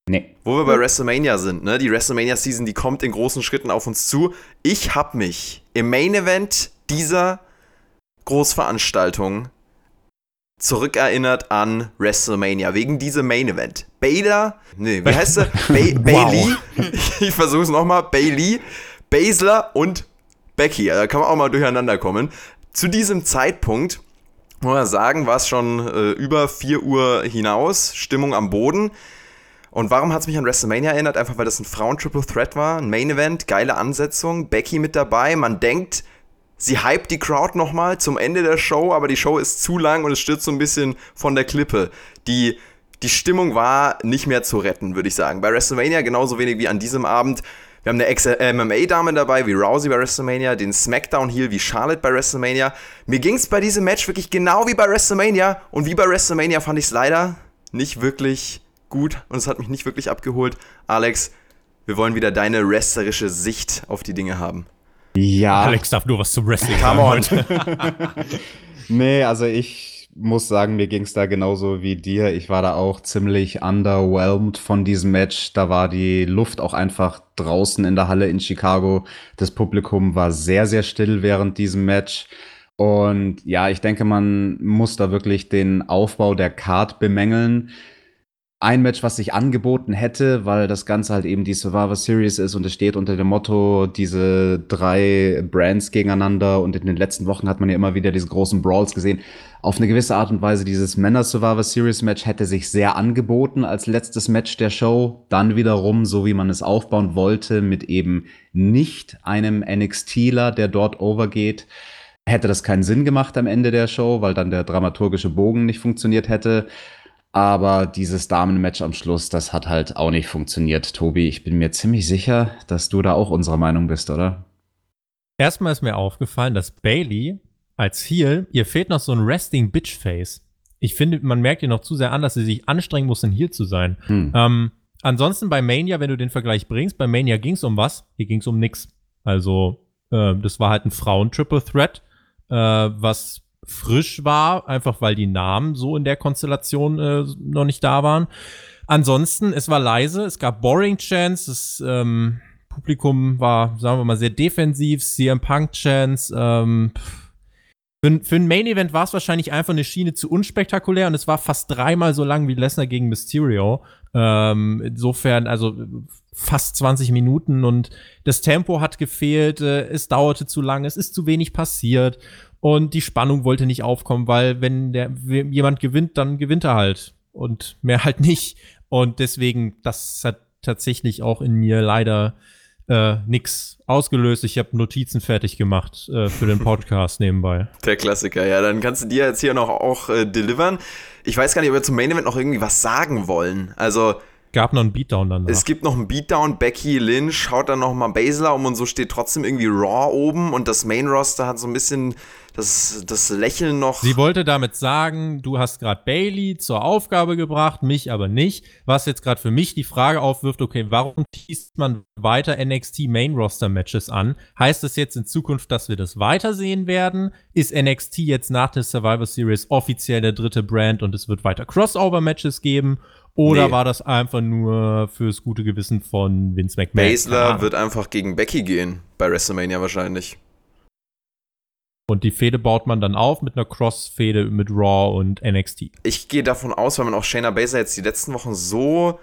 Nee. Wo wir bei WrestleMania sind, ne? Die WrestleMania Season, die kommt in großen Schritten auf uns zu. Ich habe mich im Main Event dieser Großveranstaltung zurückerinnert an WrestleMania, wegen diesem Main Event. Baylor, nee, wie heißt er? Ba Bailey, ich versuche es nochmal, Bailey, Baszler und Becky, da kann man auch mal durcheinander kommen. Zu diesem Zeitpunkt, muss man sagen, war es schon äh, über 4 Uhr hinaus, Stimmung am Boden. Und warum hat es mich an WrestleMania erinnert? Einfach weil das ein Frauen-Triple Threat war, ein Main Event, geile Ansetzung, Becky mit dabei. Man denkt, sie hypt die Crowd nochmal zum Ende der Show, aber die Show ist zu lang und es stürzt so ein bisschen von der Klippe. Die, die Stimmung war nicht mehr zu retten, würde ich sagen. Bei WrestleMania genauso wenig wie an diesem Abend. Wir haben eine MMA-Dame dabei, wie Rousey bei WrestleMania, den Smackdown-Heel wie Charlotte bei WrestleMania. Mir ging es bei diesem Match wirklich genau wie bei WrestleMania. Und wie bei WrestleMania fand ich es leider nicht wirklich gut und es hat mich nicht wirklich abgeholt. Alex, wir wollen wieder deine wrestlerische Sicht auf die Dinge haben. Ja. Alex darf nur was zum Wrestling Come on. nee, also ich muss sagen, mir ging es da genauso wie dir. Ich war da auch ziemlich underwhelmed von diesem Match. Da war die Luft auch einfach draußen in der Halle in Chicago. Das Publikum war sehr, sehr still während diesem Match. Und ja, ich denke, man muss da wirklich den Aufbau der Card bemängeln ein Match, was sich angeboten hätte, weil das Ganze halt eben die Survivor Series ist und es steht unter dem Motto, diese drei Brands gegeneinander und in den letzten Wochen hat man ja immer wieder diese großen Brawls gesehen. Auf eine gewisse Art und Weise, dieses Männer Survivor Series Match hätte sich sehr angeboten als letztes Match der Show. Dann wiederum, so wie man es aufbauen wollte, mit eben nicht einem NXTler, der dort overgeht, hätte das keinen Sinn gemacht am Ende der Show, weil dann der dramaturgische Bogen nicht funktioniert hätte. Aber dieses Damenmatch am Schluss, das hat halt auch nicht funktioniert. Tobi, ich bin mir ziemlich sicher, dass du da auch unserer Meinung bist, oder? Erstmal ist mir aufgefallen, dass Bailey als Heel, ihr fehlt noch so ein Resting Bitch Face. Ich finde, man merkt ihr noch zu sehr an, dass sie sich anstrengen muss, ein Heel zu sein. Hm. Ähm, ansonsten bei Mania, wenn du den Vergleich bringst, bei Mania ging es um was? Hier ging es um nix. Also, äh, das war halt ein Frauen-Triple Threat, äh, was frisch war, einfach weil die Namen so in der Konstellation äh, noch nicht da waren. Ansonsten, es war leise, es gab Boring Chance, das ähm, Publikum war, sagen wir mal, sehr defensiv, CM Punk Chance. Ähm, für, für ein Main Event war es wahrscheinlich einfach eine Schiene zu unspektakulär und es war fast dreimal so lang wie Lesnar gegen Mysterio. Ähm, insofern, also fast 20 Minuten und das Tempo hat gefehlt, äh, es dauerte zu lang, es ist zu wenig passiert und die Spannung wollte nicht aufkommen, weil wenn der jemand gewinnt, dann gewinnt er halt und mehr halt nicht. Und deswegen, das hat tatsächlich auch in mir leider äh, nix ausgelöst. Ich habe Notizen fertig gemacht äh, für den Podcast nebenbei. Der Klassiker, ja. Dann kannst du dir jetzt hier noch auch äh, delivern. Ich weiß gar nicht, ob wir zum Main Event noch irgendwie was sagen wollen. Also gab noch einen Beatdown dann. Es gibt noch einen Beatdown. Becky Lynch haut dann noch mal Basler um und so steht trotzdem irgendwie Raw oben und das Main Roster hat so ein bisschen das, das Lächeln noch. Sie wollte damit sagen, du hast gerade Bailey zur Aufgabe gebracht, mich aber nicht. Was jetzt gerade für mich die Frage aufwirft, okay, warum teast man weiter NXT Main Roster Matches an? Heißt das jetzt in Zukunft, dass wir das weitersehen werden? Ist NXT jetzt nach der Survivor Series offiziell der dritte Brand und es wird weiter Crossover Matches geben? Oder nee. war das einfach nur fürs gute Gewissen von Vince McMahon? Baszler wird einfach gegen Becky gehen, bei WrestleMania wahrscheinlich. Und die Fehde baut man dann auf mit einer Cross-Fehde mit Raw und NXT. Ich gehe davon aus, weil man auch Shayna Baszler jetzt die letzten Wochen so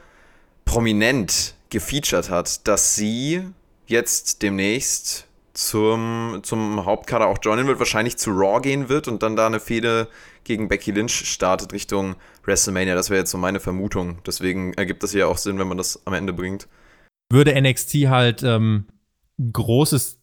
prominent gefeatured hat, dass sie jetzt demnächst zum, zum Hauptkader auch joinen wird, wahrscheinlich zu Raw gehen wird und dann da eine Fehde gegen Becky Lynch startet Richtung WrestleMania. Das wäre jetzt so meine Vermutung. Deswegen ergibt das ja auch Sinn, wenn man das am Ende bringt. Würde NXT halt ähm, großes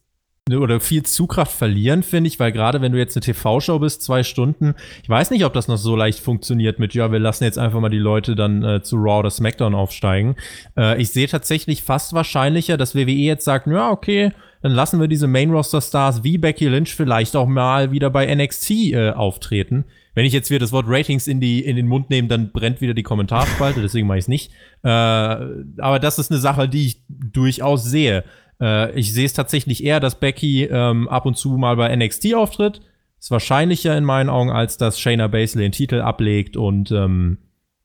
oder viel Zugkraft verlieren, finde ich, weil gerade wenn du jetzt eine TV-Show bist, zwei Stunden, ich weiß nicht, ob das noch so leicht funktioniert mit, ja, wir lassen jetzt einfach mal die Leute dann äh, zu Raw oder SmackDown aufsteigen. Äh, ich sehe tatsächlich fast wahrscheinlicher, dass WWE jetzt sagt, ja, okay, dann lassen wir diese Main-Roster-Stars wie Becky Lynch vielleicht auch mal wieder bei NXT äh, auftreten. Wenn ich jetzt wieder das Wort Ratings in, die, in den Mund nehme, dann brennt wieder die Kommentarspalte, deswegen mache ich es nicht. Äh, aber das ist eine Sache, die ich durchaus sehe. Äh, ich sehe es tatsächlich eher, dass Becky ähm, ab und zu mal bei NXT auftritt. Ist wahrscheinlicher in meinen Augen, als dass Shayna Baszler den Titel ablegt und ähm,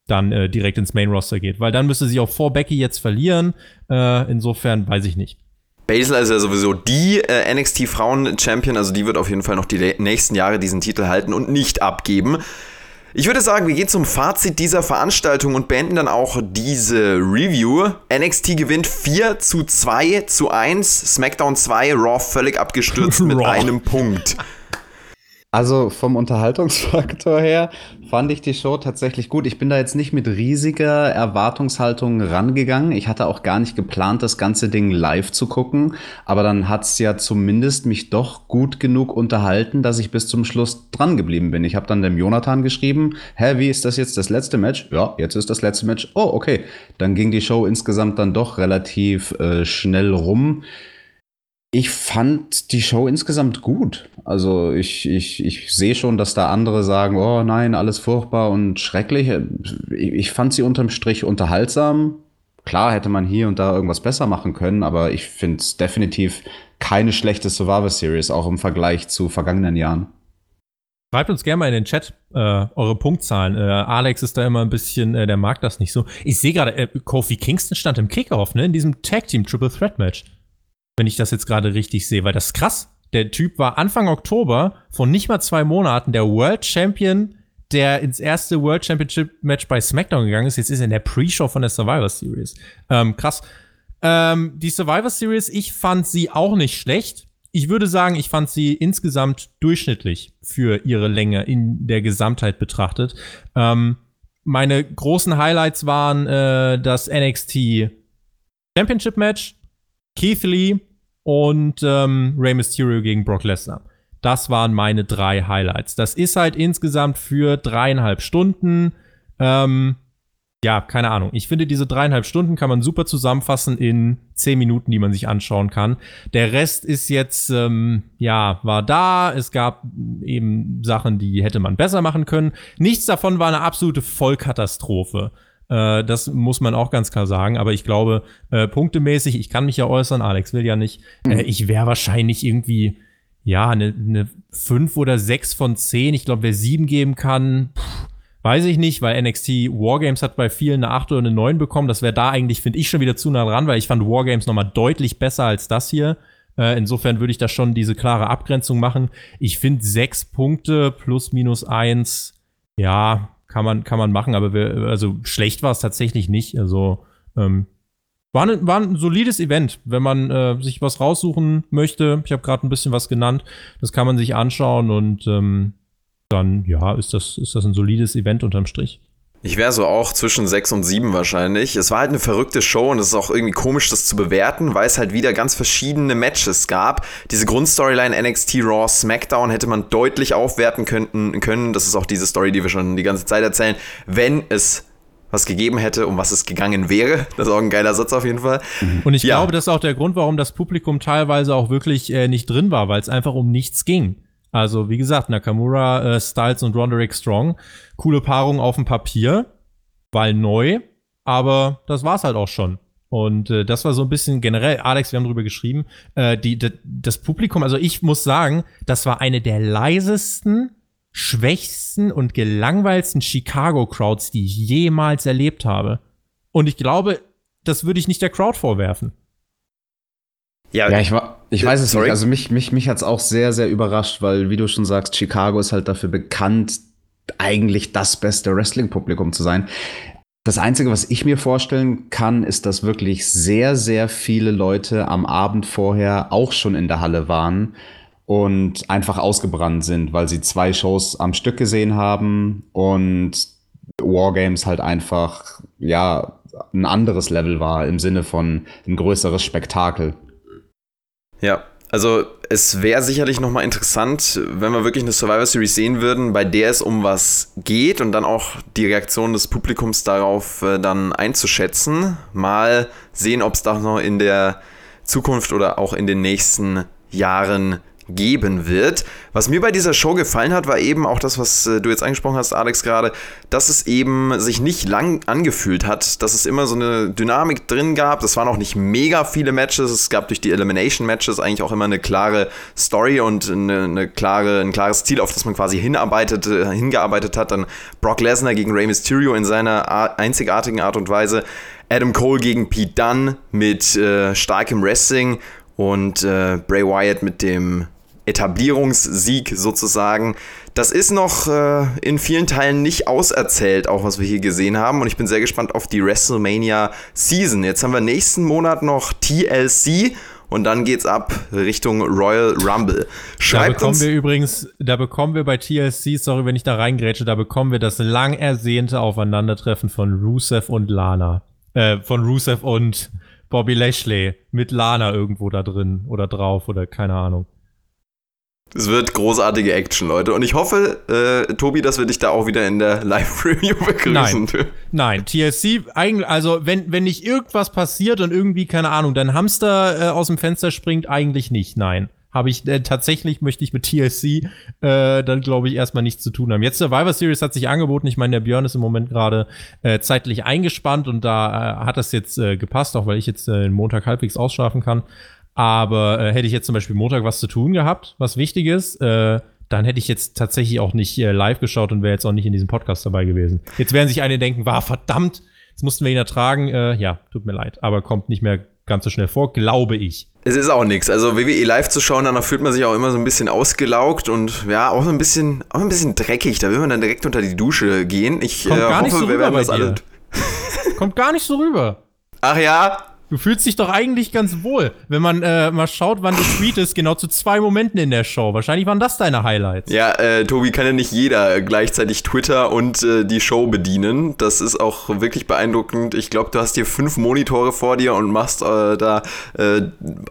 dann äh, direkt ins Main Roster geht. Weil dann müsste sie auch vor Becky jetzt verlieren. Äh, insofern weiß ich nicht. Baszler ist ja sowieso die äh, NXT Frauen Champion, also die wird auf jeden Fall noch die nächsten Jahre diesen Titel halten und nicht abgeben. Ich würde sagen, wir gehen zum Fazit dieser Veranstaltung und beenden dann auch diese Review. NXT gewinnt 4 zu 2 zu 1, SmackDown 2, Raw völlig abgestürzt mit einem Punkt. Also vom Unterhaltungsfaktor her fand ich die Show tatsächlich gut. Ich bin da jetzt nicht mit riesiger Erwartungshaltung rangegangen. Ich hatte auch gar nicht geplant, das ganze Ding live zu gucken. Aber dann hat's ja zumindest mich doch gut genug unterhalten, dass ich bis zum Schluss dran geblieben bin. Ich habe dann dem Jonathan geschrieben, hä, wie ist das jetzt das letzte Match? Ja, jetzt ist das letzte Match. Oh, okay. Dann ging die Show insgesamt dann doch relativ äh, schnell rum. Ich fand die Show insgesamt gut. Also ich, ich, ich sehe schon, dass da andere sagen, oh nein, alles furchtbar und schrecklich. Ich, ich fand sie unterm Strich unterhaltsam. Klar hätte man hier und da irgendwas besser machen können, aber ich finde es definitiv keine schlechte Survivor Series, auch im Vergleich zu vergangenen Jahren. Schreibt uns gerne mal in den Chat äh, eure Punktzahlen. Äh, Alex ist da immer ein bisschen, äh, der mag das nicht so. Ich sehe gerade, äh, Kofi Kingston stand im Kickoff, ne, in diesem Tag Team Triple Threat Match wenn ich das jetzt gerade richtig sehe, weil das ist krass. Der Typ war Anfang Oktober von nicht mal zwei Monaten der World Champion, der ins erste World Championship Match bei SmackDown gegangen ist. Jetzt ist er in der Pre-Show von der Survivor Series. Ähm, krass. Ähm, die Survivor Series, ich fand sie auch nicht schlecht. Ich würde sagen, ich fand sie insgesamt durchschnittlich für ihre Länge in der Gesamtheit betrachtet. Ähm, meine großen Highlights waren äh, das NXT Championship Match, Keith Lee und ähm, Rey Mysterio gegen Brock Lesnar. Das waren meine drei Highlights. Das ist halt insgesamt für dreieinhalb Stunden. Ähm, ja, keine Ahnung. Ich finde, diese dreieinhalb Stunden kann man super zusammenfassen in zehn Minuten, die man sich anschauen kann. Der Rest ist jetzt, ähm, ja, war da. Es gab eben Sachen, die hätte man besser machen können. Nichts davon war eine absolute Vollkatastrophe. Äh, das muss man auch ganz klar sagen. Aber ich glaube, äh, punktemäßig, ich kann mich ja äußern, Alex will ja nicht. Äh, mhm. ich wäre wahrscheinlich irgendwie, ja, eine ne 5 oder 6 von 10. Ich glaube, wer 7 geben kann, pff, weiß ich nicht, weil NXT Wargames hat bei vielen eine 8 oder eine 9 bekommen. Das wäre da eigentlich, finde ich, schon wieder zu nah dran, weil ich fand Wargames nochmal deutlich besser als das hier. Äh, insofern würde ich da schon diese klare Abgrenzung machen. Ich finde 6 Punkte plus minus 1, ja, kann man, kann man machen, aber wir, also schlecht war es tatsächlich nicht. Also ähm, war, ein, war ein solides Event, wenn man äh, sich was raussuchen möchte. Ich habe gerade ein bisschen was genannt. Das kann man sich anschauen und ähm, dann, ja, ist das, ist das ein solides Event unterm Strich. Ich wäre so auch zwischen 6 und 7 wahrscheinlich. Es war halt eine verrückte Show und es ist auch irgendwie komisch, das zu bewerten, weil es halt wieder ganz verschiedene Matches gab. Diese Grundstoryline NXT Raw SmackDown hätte man deutlich aufwerten können, können. Das ist auch diese Story, die wir schon die ganze Zeit erzählen. Wenn es was gegeben hätte, um was es gegangen wäre. Das ist auch ein geiler Satz auf jeden Fall. Und ich ja. glaube, das ist auch der Grund, warum das Publikum teilweise auch wirklich äh, nicht drin war, weil es einfach um nichts ging. Also, wie gesagt, Nakamura, äh, Styles und Roderick Strong. Coole Paarung auf dem Papier, weil neu, aber das war's halt auch schon. Und äh, das war so ein bisschen generell, Alex, wir haben drüber geschrieben, äh, die, die, das Publikum, also ich muss sagen, das war eine der leisesten, schwächsten und gelangweilsten Chicago-Crowds, die ich jemals erlebt habe. Und ich glaube, das würde ich nicht der Crowd vorwerfen. Ja, ja ich, war, ich weiß es sorry. nicht. Also mich, mich, mich hat es auch sehr, sehr überrascht, weil, wie du schon sagst, Chicago ist halt dafür bekannt, eigentlich das beste Wrestling-Publikum zu sein. Das Einzige, was ich mir vorstellen kann, ist, dass wirklich sehr, sehr viele Leute am Abend vorher auch schon in der Halle waren und einfach ausgebrannt sind, weil sie zwei Shows am Stück gesehen haben und Wargames halt einfach, ja, ein anderes Level war im Sinne von ein größeres Spektakel. Ja, also es wäre sicherlich nochmal interessant, wenn wir wirklich eine Survivor Series sehen würden, bei der es um was geht und dann auch die Reaktion des Publikums darauf äh, dann einzuschätzen. Mal sehen, ob es da noch in der Zukunft oder auch in den nächsten Jahren geben wird. Was mir bei dieser Show gefallen hat, war eben auch das, was äh, du jetzt angesprochen hast, Alex, gerade, dass es eben sich nicht lang angefühlt hat, dass es immer so eine Dynamik drin gab. Das waren auch nicht mega viele Matches. Es gab durch die Elimination-Matches eigentlich auch immer eine klare Story und eine, eine, klare, ein klares Ziel, auf das man quasi hinarbeitet, äh, hingearbeitet hat. Dann Brock Lesnar gegen Rey Mysterio in seiner einzigartigen Art und Weise. Adam Cole gegen Pete Dunne mit äh, starkem Wrestling und äh, Bray Wyatt mit dem Etablierungssieg sozusagen. Das ist noch äh, in vielen Teilen nicht auserzählt, auch was wir hier gesehen haben. Und ich bin sehr gespannt auf die WrestleMania Season. Jetzt haben wir nächsten Monat noch TLC und dann geht's ab Richtung Royal Rumble. Schreibt da bekommen uns wir übrigens, da bekommen wir bei TLC, sorry, wenn ich da reingrätsche, da bekommen wir das lang ersehnte Aufeinandertreffen von Rusev und Lana. Äh, von Rusev und Bobby Lashley mit Lana irgendwo da drin oder drauf oder keine Ahnung. Es wird großartige Action, Leute. Und ich hoffe, äh, Tobi, dass wir dich da auch wieder in der Live-Review begrüßen. Nein, Nein. TLC, eigentlich, also wenn, wenn nicht irgendwas passiert und irgendwie, keine Ahnung, dein Hamster äh, aus dem Fenster springt, eigentlich nicht. Nein. Habe ich äh, tatsächlich, möchte ich mit TLC äh, dann, glaube ich, erstmal nichts zu tun haben. Jetzt Survivor Series hat sich angeboten. Ich meine, der Björn ist im Moment gerade äh, zeitlich eingespannt und da äh, hat das jetzt äh, gepasst, auch weil ich jetzt äh, Montag halbwegs ausschlafen kann. Aber äh, hätte ich jetzt zum Beispiel Montag was zu tun gehabt, was wichtig ist, äh, dann hätte ich jetzt tatsächlich auch nicht äh, live geschaut und wäre jetzt auch nicht in diesem Podcast dabei gewesen. Jetzt werden sich einige denken, war verdammt, jetzt mussten wir ihn ertragen. Äh, ja, tut mir leid, aber kommt nicht mehr ganz so schnell vor, glaube ich. Es ist auch nichts. Also WWE live zu schauen, danach fühlt man sich auch immer so ein bisschen ausgelaugt und ja, auch so ein bisschen, auch ein bisschen dreckig. Da will man dann direkt unter die Dusche gehen. Ich Kommt äh, gar hoffe, nicht so wir werden das alle. Kommt gar nicht so rüber. Ach ja, Du fühlst dich doch eigentlich ganz wohl, wenn man äh, mal schaut, wann du tweetest, genau zu zwei Momenten in der Show. Wahrscheinlich waren das deine Highlights. Ja, äh, Tobi, kann ja nicht jeder gleichzeitig Twitter und äh, die Show bedienen. Das ist auch wirklich beeindruckend. Ich glaube, du hast hier fünf Monitore vor dir und machst äh, da äh,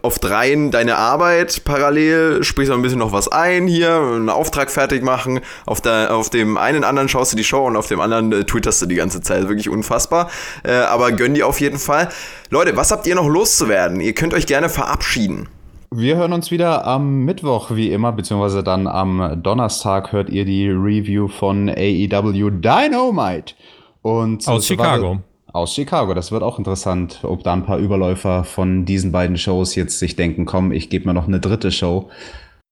auf dreien deine Arbeit parallel, sprichst auch ein bisschen noch was ein hier, einen Auftrag fertig machen. Auf, der, auf dem einen anderen schaust du die Show und auf dem anderen äh, twitterst du die ganze Zeit. Wirklich unfassbar. aber gönn dir auf jeden Fall. Leute, was habt ihr noch loszuwerden? Ihr könnt euch gerne verabschieden. Wir hören uns wieder am Mittwoch, wie immer, beziehungsweise dann am Donnerstag hört ihr die Review von AEW Dynamite. Und aus Chicago. Aus Chicago. Das wird auch interessant, ob da ein paar Überläufer von diesen beiden Shows jetzt sich denken, komm, ich gebe mir noch eine dritte Show.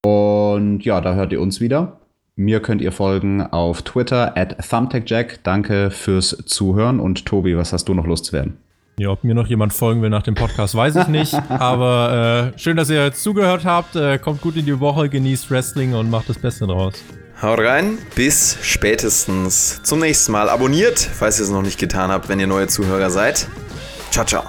Und ja, da hört ihr uns wieder. Mir könnt ihr folgen auf Twitter at ThumbtackJack. Danke fürs Zuhören. Und Tobi, was hast du noch loszuwerden? Ja, ob mir noch jemand folgen will nach dem Podcast, weiß ich nicht. Aber äh, schön, dass ihr zugehört habt. Äh, kommt gut in die Woche, genießt Wrestling und macht das Beste draus. Haut rein, bis spätestens zum nächsten Mal. Abonniert, falls ihr es noch nicht getan habt, wenn ihr neue Zuhörer seid. Ciao, ciao.